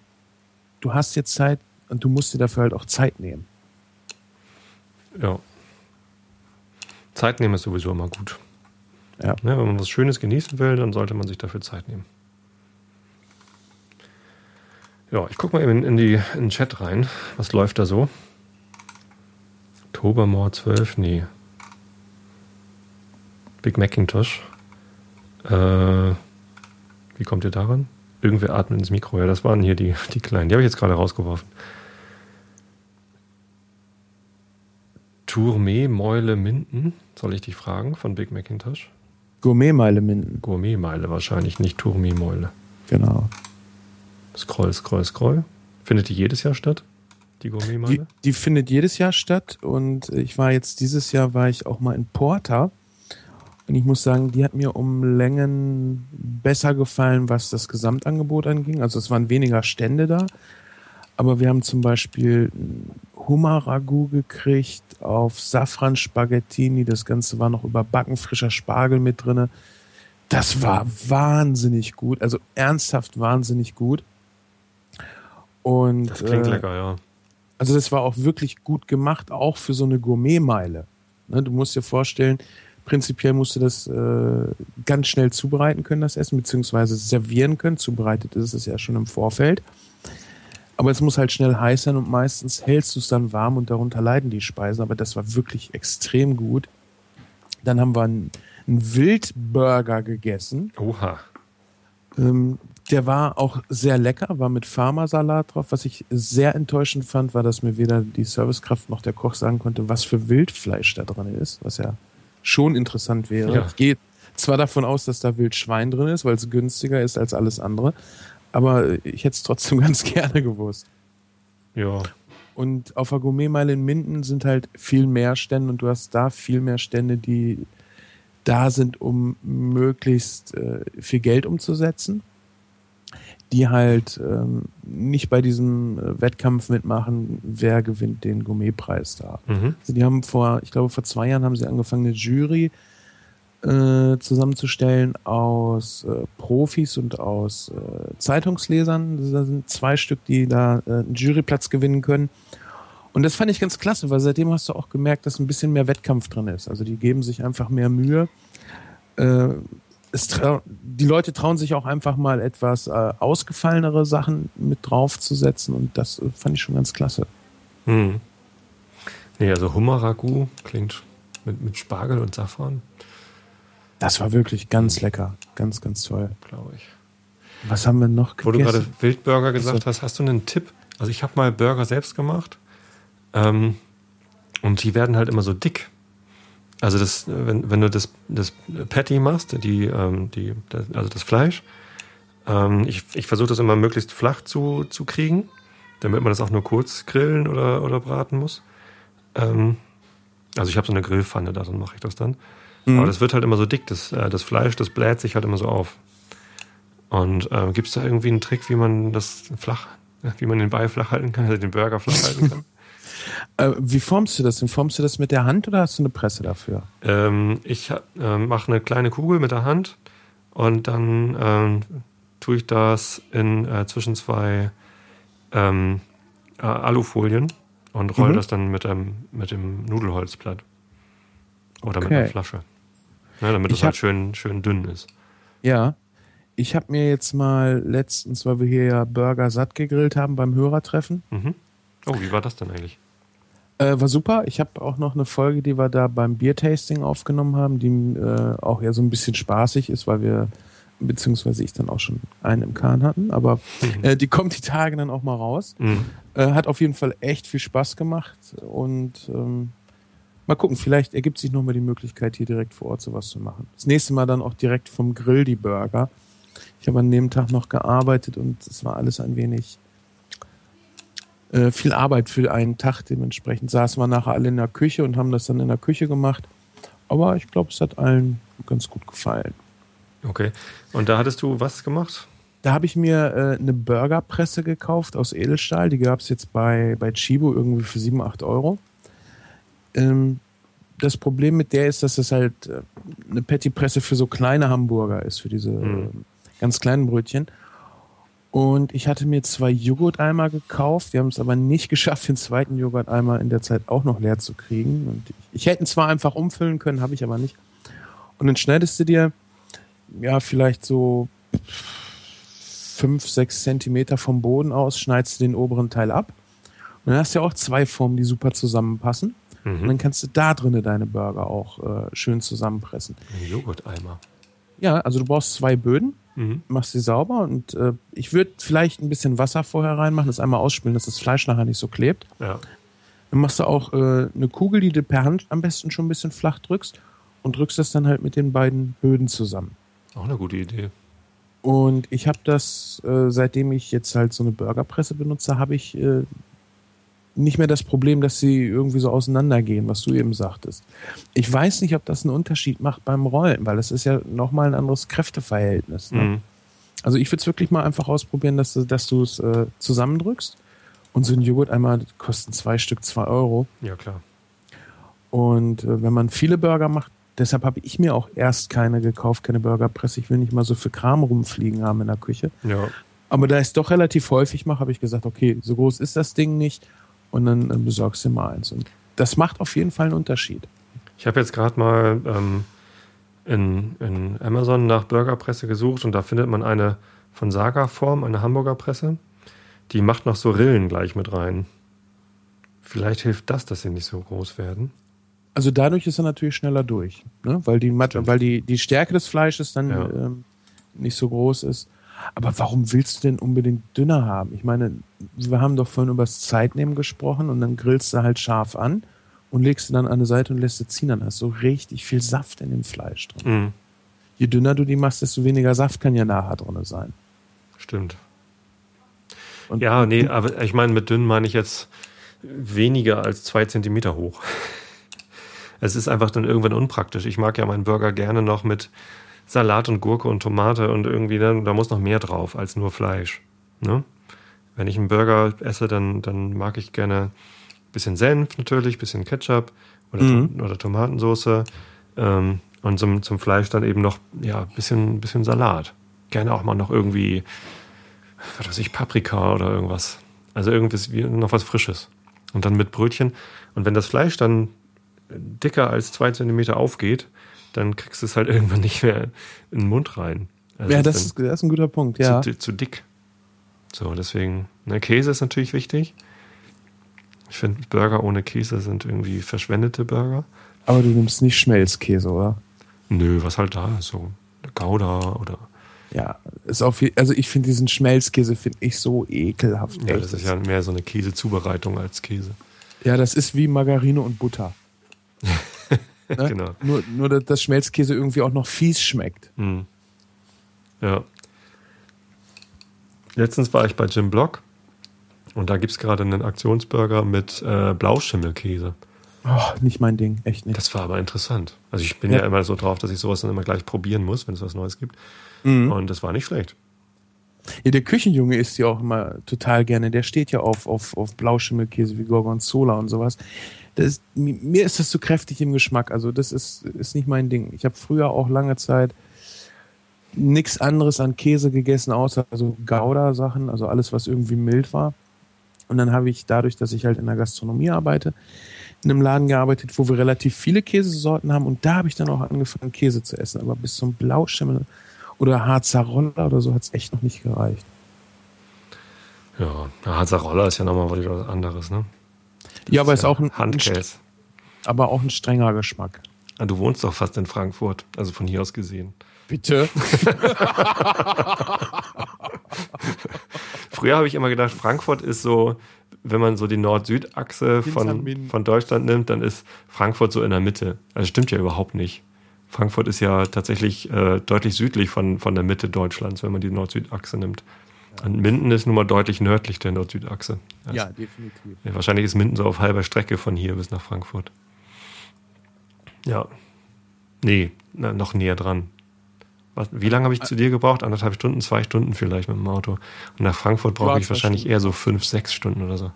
Speaker 2: du hast jetzt Zeit und du musst dir dafür halt auch Zeit nehmen.
Speaker 1: ja. Zeit nehmen ist sowieso immer gut.
Speaker 2: Ja.
Speaker 1: Ne, wenn man was Schönes genießen will, dann sollte man sich dafür Zeit nehmen. Ja, ich gucke mal eben in, die, in den Chat rein. Was läuft da so? Tobermoor 12? Nee. Big Macintosh. Äh, wie kommt ihr daran? Irgendwer atmet ins Mikro. Ja, das waren hier die, die kleinen. Die habe ich jetzt gerade rausgeworfen. Tourmet, Meule, Minden. Soll ich dich fragen von Big Macintosh?
Speaker 2: Gourmetmeile Minden,
Speaker 1: Gourmetmeile wahrscheinlich, nicht Tourmet-Meule.
Speaker 2: genau.
Speaker 1: Scroll, scroll, scroll. Findet die jedes Jahr statt? Die
Speaker 2: Die,
Speaker 1: Gourmetmeile?
Speaker 2: die findet jedes Jahr statt und ich war jetzt dieses Jahr war ich auch mal in Porta und ich muss sagen, die hat mir um Längen besser gefallen, was das Gesamtangebot anging. Also es waren weniger Stände da, aber wir haben zum Beispiel Hummer-Ragout gekriegt auf Safran Spaghettini. Das Ganze war noch überbacken, frischer Spargel mit drinne. Das war wahnsinnig gut, also ernsthaft wahnsinnig gut. Und,
Speaker 1: Das klingt
Speaker 2: äh,
Speaker 1: lecker, ja.
Speaker 2: also das war auch wirklich gut gemacht, auch für so eine Gourmetmeile. Ne, du musst dir vorstellen, prinzipiell musst du das äh, ganz schnell zubereiten können, das Essen, beziehungsweise servieren können. Zubereitet ist es ja schon im Vorfeld. Aber es muss halt schnell heiß sein und meistens hältst du es dann warm und darunter leiden die Speisen. Aber das war wirklich extrem gut. Dann haben wir einen, einen Wildburger gegessen.
Speaker 1: Oha.
Speaker 2: Ähm, der war auch sehr lecker, war mit Farmersalat drauf. Was ich sehr enttäuschend fand, war, dass mir weder die Servicekraft noch der Koch sagen konnte, was für Wildfleisch da drin ist, was ja schon interessant wäre.
Speaker 1: Ja.
Speaker 2: Ich gehe zwar davon aus, dass da Wildschwein drin ist, weil es günstiger ist als alles andere, aber ich hätte es trotzdem ganz gerne gewusst.
Speaker 1: Ja.
Speaker 2: Und auf der Gourmetmeile in Minden sind halt viel mehr Stände und du hast da viel mehr Stände, die da sind, um möglichst äh, viel Geld umzusetzen, die halt ähm, nicht bei diesem äh, Wettkampf mitmachen, wer gewinnt den Gourmetpreis da.
Speaker 1: Mhm.
Speaker 2: Also die haben vor, ich glaube vor zwei Jahren haben sie angefangen, eine Jury äh, zusammenzustellen aus äh, Profis und aus äh, Zeitungslesern. Da sind zwei Stück, die da äh, einen Juryplatz gewinnen können. Und das fand ich ganz klasse, weil seitdem hast du auch gemerkt, dass ein bisschen mehr Wettkampf drin ist. Also die geben sich einfach mehr Mühe. Äh, die Leute trauen sich auch einfach mal etwas äh, ausgefallenere Sachen mit draufzusetzen und das äh, fand ich schon ganz klasse.
Speaker 1: Hm. Nee, also Hummer-Ragout klingt mit, mit Spargel und Safran,
Speaker 2: Das war wirklich ganz lecker. Ganz, ganz toll.
Speaker 1: glaube ich.
Speaker 2: Was haben wir noch
Speaker 1: Wo du
Speaker 2: gegessen?
Speaker 1: gerade Wildburger gesagt hast, hast du einen Tipp? Also ich habe mal Burger selbst gemacht ähm, und die werden halt immer so dick. Also das, wenn, wenn du das, das Patty machst, die, ähm, die, das, also das Fleisch, ähm, ich, ich versuche das immer möglichst flach zu, zu kriegen, damit man das auch nur kurz grillen oder, oder braten muss. Ähm, also ich habe so eine Grillpfanne, da dann mache ich das dann.
Speaker 2: Mhm.
Speaker 1: Aber das wird halt immer so dick, das, äh, das Fleisch, das bläht sich halt immer so auf. Und äh, gibt es da irgendwie einen Trick, wie man das flach, wie man den Ball flach halten kann, also den Burger flach halten kann?
Speaker 2: Äh, wie formst du das denn? Formst du das mit der Hand oder hast du eine Presse dafür?
Speaker 1: ähm, ich äh, mache eine kleine Kugel mit der Hand und dann ähm, tue ich das in äh, zwischen zwei ähm, äh, Alufolien und rolle
Speaker 2: Mhm.
Speaker 1: das dann mit dem, mit dem Nudelholzblatt. Oder mit
Speaker 2: Okay.
Speaker 1: einer Flasche. Ne, damit es halt schön, schön dünn ist.
Speaker 2: Ja. Ich habe mir jetzt mal letztens, weil wir hier ja Burger satt gegrillt haben beim Hörertreffen,
Speaker 1: Mhm. Oh, wie war das denn eigentlich?
Speaker 2: äh, war super. Ich habe auch noch eine Folge, die wir da beim Biertasting aufgenommen haben, die äh, auch ja so ein bisschen spaßig ist, weil wir beziehungsweise ich dann auch schon einen im Kahn hatten, aber äh, die kommt die Tage dann auch mal raus.
Speaker 1: Mhm.
Speaker 2: Äh, hat auf jeden Fall echt viel Spaß gemacht und ähm, mal gucken, vielleicht ergibt sich nochmal die Möglichkeit, hier direkt vor Ort sowas zu machen. Das nächste Mal dann auch direkt vom Grill die Burger. Ich habe an dem Tag noch gearbeitet und es war alles ein wenig äh, viel Arbeit für einen Tag. Dementsprechend saßen wir nachher alle in der Küche und haben das dann in der Küche gemacht. Aber ich glaube, es hat allen ganz gut gefallen.
Speaker 1: Okay. Und da hattest du was gemacht?
Speaker 2: Da habe ich mir äh, eine Burgerpresse gekauft aus Edelstahl. Die gab es jetzt bei, bei Chibo irgendwie für 7, 8 Euro. Ähm, das Problem mit der ist, dass es halt äh, eine Pattypresse für so kleine Hamburger ist, für diese
Speaker 1: Mhm.
Speaker 2: ganz kleinen Brötchen. Und ich hatte mir zwei Joghurteimer gekauft. Die haben es aber nicht geschafft, den zweiten Joghurteimer in der Zeit auch noch leer zu kriegen. Und ich, ich hätte ihn zwar einfach umfüllen können, habe ich aber nicht. Und dann schneidest du dir, ja, vielleicht so fünf, sechs Zentimeter vom Boden aus, schneidest du den oberen Teil ab. Und dann hast du ja auch zwei Formen, die super zusammenpassen. Und
Speaker 1: Mhm.
Speaker 2: dann kannst du da drinnen deine Burger auch äh, schön zusammenpressen.
Speaker 1: Ein Joghurteimer.
Speaker 2: Ja, also du brauchst zwei Böden,
Speaker 1: Mhm.
Speaker 2: machst sie sauber und äh, ich würde vielleicht ein bisschen Wasser vorher reinmachen, das einmal ausspülen, dass das Fleisch nachher nicht so klebt.
Speaker 1: Ja.
Speaker 2: Dann machst du auch äh, eine Kugel, die du per Hand am besten schon ein bisschen flach drückst und drückst das dann halt mit den beiden Böden zusammen.
Speaker 1: Auch eine gute Idee.
Speaker 2: Und ich habe das, äh, seitdem ich jetzt halt so eine Burgerpresse benutze, habe ich äh, nicht mehr das Problem, dass sie irgendwie so auseinandergehen, was du eben sagtest. Ich weiß nicht, ob das einen Unterschied macht beim Rollen, weil das ist ja nochmal ein anderes Kräfteverhältnis. Ne?
Speaker 1: Mhm.
Speaker 2: Also ich würde es wirklich mal einfach ausprobieren, dass du dass du es äh, zusammendrückst. Und so ein Joghurt einmal kosten zwei Stück zwei Euro.
Speaker 1: Ja, klar.
Speaker 2: Und äh, wenn man viele Burger macht, deshalb habe ich mir auch erst keine gekauft, keine Burgerpresse. Ich will nicht mal so viel Kram rumfliegen haben in der Küche.
Speaker 1: Ja.
Speaker 2: Aber da ich es doch relativ häufig mache, habe ich gesagt, okay, so groß ist das Ding nicht. Und dann äh, besorgst du mal eins. Und das macht auf jeden Fall einen Unterschied.
Speaker 1: Ich habe jetzt gerade mal ähm, in, in Amazon nach Burgerpresse gesucht und da findet man eine von Saga-Form, eine Hamburger Presse. Die macht noch so Rillen gleich mit rein. Vielleicht hilft das, dass sie nicht so groß werden.
Speaker 2: Also dadurch ist er natürlich schneller durch, ne? weil, die, Mat-
Speaker 1: Stimmt.
Speaker 2: weil die, die Stärke des Fleisches dann
Speaker 1: Ja.
Speaker 2: ähm, nicht so groß ist. Aber warum willst du denn unbedingt dünner haben? Ich meine, wir haben doch vorhin über das Zeitnehmen gesprochen und dann grillst du halt scharf an und legst du dann an die Seite und lässt du ziehen. Dann hast du richtig viel Saft in dem Fleisch drin.
Speaker 1: Mhm.
Speaker 2: Je dünner du die machst, desto weniger Saft kann ja nachher drin sein.
Speaker 1: Stimmt.
Speaker 2: Und
Speaker 1: Ja, nee, aber ich meine, mit dünn meine ich jetzt weniger als zwei Zentimeter hoch. Es ist einfach dann irgendwann unpraktisch. Ich mag ja meinen Burger gerne noch mit Salat und Gurke und Tomate und irgendwie dann, da muss noch mehr drauf als nur Fleisch. Ne? Wenn ich einen Burger esse, dann, dann mag ich gerne ein bisschen Senf natürlich, ein bisschen Ketchup oder,
Speaker 2: Mhm.
Speaker 1: Oder Tomatensauce ähm, und zum, zum Fleisch dann eben noch ja, ein bisschen, bisschen Salat. Gerne auch mal noch irgendwie was weiß ich, Paprika oder irgendwas. Also irgendwas wie noch was Frisches. Und dann mit Brötchen. Und wenn das Fleisch dann dicker als zwei Zentimeter aufgeht, dann kriegst du es halt irgendwann nicht mehr in den Mund rein. Also
Speaker 2: ja, das ist, das ist ein guter Punkt, ja.
Speaker 1: zu, zu dick. So, deswegen, ne, Käse ist natürlich wichtig. Ich finde, Burger ohne Käse sind irgendwie verschwendete Burger.
Speaker 2: Aber du nimmst nicht Schmelzkäse, oder?
Speaker 1: Nö, was halt da ist, so Gouda oder.
Speaker 2: Ja, ist auf, je- also ich finde diesen Schmelzkäse finde ich so ekelhaft.
Speaker 1: Ja, das ist ja mehr so eine Käsezubereitung als Käse.
Speaker 2: ja, das ist wie Margarine und Butter. Ne?
Speaker 1: Genau.
Speaker 2: Nur, nur, dass das Schmelzkäse irgendwie auch noch fies schmeckt.
Speaker 1: Hm. Ja. Letztens war ich bei Jim Block und da gibt es gerade einen Aktionsburger mit äh, Blauschimmelkäse.
Speaker 2: Oh, nicht mein Ding, echt nicht.
Speaker 1: Das war aber interessant. Also ich bin ja.
Speaker 2: Ja.
Speaker 1: immer so drauf, dass ich sowas dann immer gleich probieren muss, wenn es was Neues gibt.
Speaker 2: Mhm.
Speaker 1: Und das war nicht schlecht.
Speaker 2: Ja, der Küchenjunge isst ja auch immer total gerne. Der steht ja auf, auf, auf Blauschimmelkäse wie Gorgonzola und sowas. Das mir ist das zu kräftig im Geschmack. Also das ist, ist nicht mein Ding. Ich habe früher auch lange Zeit nichts anderes an Käse gegessen, außer so Gouda-Sachen, also alles, was irgendwie mild war. Und dann habe ich dadurch, dass ich halt in der Gastronomie arbeite, in einem Laden gearbeitet, wo wir relativ viele Käsesorten haben. Und da habe ich dann auch angefangen, Käse zu essen. Aber bis zum Blauschimmel oder Harzarolla oder so hat es echt noch nicht gereicht.
Speaker 1: Ja, ja Hazzarolla ist ja nochmal was anderes, ne?
Speaker 2: Ja, aber
Speaker 1: Das
Speaker 2: ist auch ein,
Speaker 1: Handkäse.
Speaker 2: aber auch ein strenger Geschmack.
Speaker 1: Ah, Du wohnst doch fast in Frankfurt, also von hier aus gesehen.
Speaker 2: Bitte?
Speaker 1: Früher habe ich immer gedacht, Frankfurt ist so, wenn man so die Nord-Süd-Achse von, von Deutschland nimmt, dann ist Frankfurt so in der Mitte. Also stimmt ja überhaupt nicht. Frankfurt ist ja tatsächlich äh, deutlich südlich von, von der Mitte Deutschlands, wenn man die Nord-Süd-Achse nimmt. Und Minden ist nun mal deutlich nördlich der Nord-Süd-Achse. Also,
Speaker 2: ja, definitiv.
Speaker 1: wahrscheinlich ist Minden so auf halber Strecke von hier bis nach Frankfurt. Ja. Nee, na, noch näher dran. Was, wie lange habe ich zu dir gebraucht? Anderthalb Stunden, zwei Stunden vielleicht mit dem Auto. Und nach Frankfurt brauche ich wahrscheinlich
Speaker 2: Stunden.
Speaker 1: eher so fünf, sechs Stunden oder so.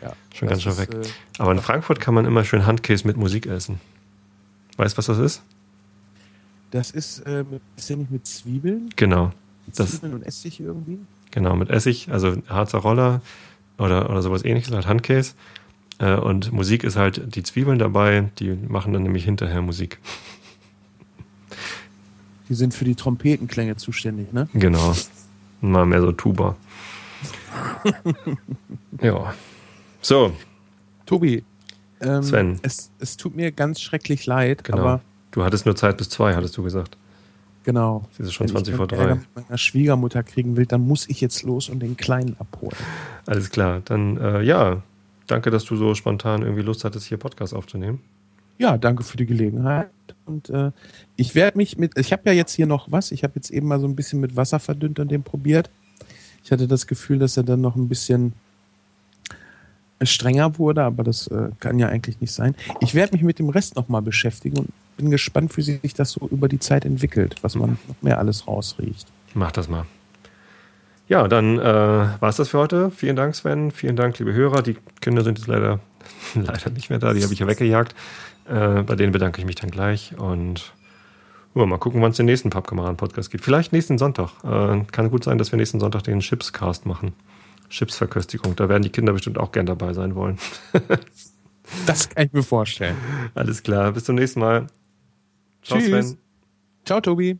Speaker 2: Ja,
Speaker 1: Schon
Speaker 2: das
Speaker 1: ganz schön weg.
Speaker 2: äh,
Speaker 1: Aber in Frankfurt kann man immer schön Handkäse mit Musik essen. Weißt du, was das ist?
Speaker 2: Das ist, äh, mit- ist ja nicht mit Zwiebeln?
Speaker 1: Genau. Das,
Speaker 2: Zwiebeln und Essig irgendwie?
Speaker 1: Genau, mit Essig, also Harzer Roller oder, oder sowas ähnliches, halt Handkäse. Äh, Und Musik ist halt die Zwiebeln dabei, die machen dann nämlich hinterher Musik.
Speaker 2: Die sind für die Trompetenklänge zuständig, ne?
Speaker 1: Genau. Mal mehr so Tuba. ja. So,
Speaker 2: Tobi, ähm,
Speaker 1: Sven.
Speaker 2: Es, es tut mir ganz schrecklich leid,
Speaker 1: genau.
Speaker 2: aber
Speaker 1: du hattest nur Zeit bis zwei, hattest du gesagt.
Speaker 2: Genau.
Speaker 1: Es ist schon
Speaker 2: Wenn
Speaker 1: 20
Speaker 2: ich
Speaker 1: vor
Speaker 2: keinen Ärger
Speaker 1: drei.
Speaker 2: mit meiner Schwiegermutter kriegen will, dann muss ich jetzt los und den Kleinen abholen.
Speaker 1: Alles klar. Dann, äh, ja, danke, dass du so spontan irgendwie Lust hattest, hier Podcast aufzunehmen.
Speaker 2: Ja, danke für die Gelegenheit. Und äh, ich werde mich mit, ich habe ja jetzt hier noch was, ich habe jetzt eben mal so ein bisschen mit Wasser verdünnt und den probiert. Ich hatte das Gefühl, dass er dann noch ein bisschen strenger wurde, aber das äh, kann ja eigentlich nicht sein. Ich werde mich mit dem Rest nochmal beschäftigen und bin gespannt, wie sich das so über die Zeit entwickelt, was man noch mehr alles rausriecht.
Speaker 1: Mach das mal. Ja, dann äh, war es das für heute. Vielen Dank, Sven. Vielen Dank, liebe Hörer. Die Kinder sind jetzt leider, leider nicht mehr da. Die habe ich ja weggejagt. Äh, bei denen bedanke ich mich dann gleich. Und ja, mal gucken, wann es den nächsten Pappkameraden-Podcast gibt. Vielleicht nächsten Sonntag. Äh, kann gut sein, dass wir nächsten Sonntag den Chipscast machen. Chipsverköstigung. Da werden die Kinder bestimmt auch gern dabei sein wollen.
Speaker 2: Das kann ich mir vorstellen.
Speaker 1: Alles klar. Bis zum nächsten Mal. Ciao,
Speaker 2: Tschüss.
Speaker 1: Sven.
Speaker 2: Ciao, Tobi.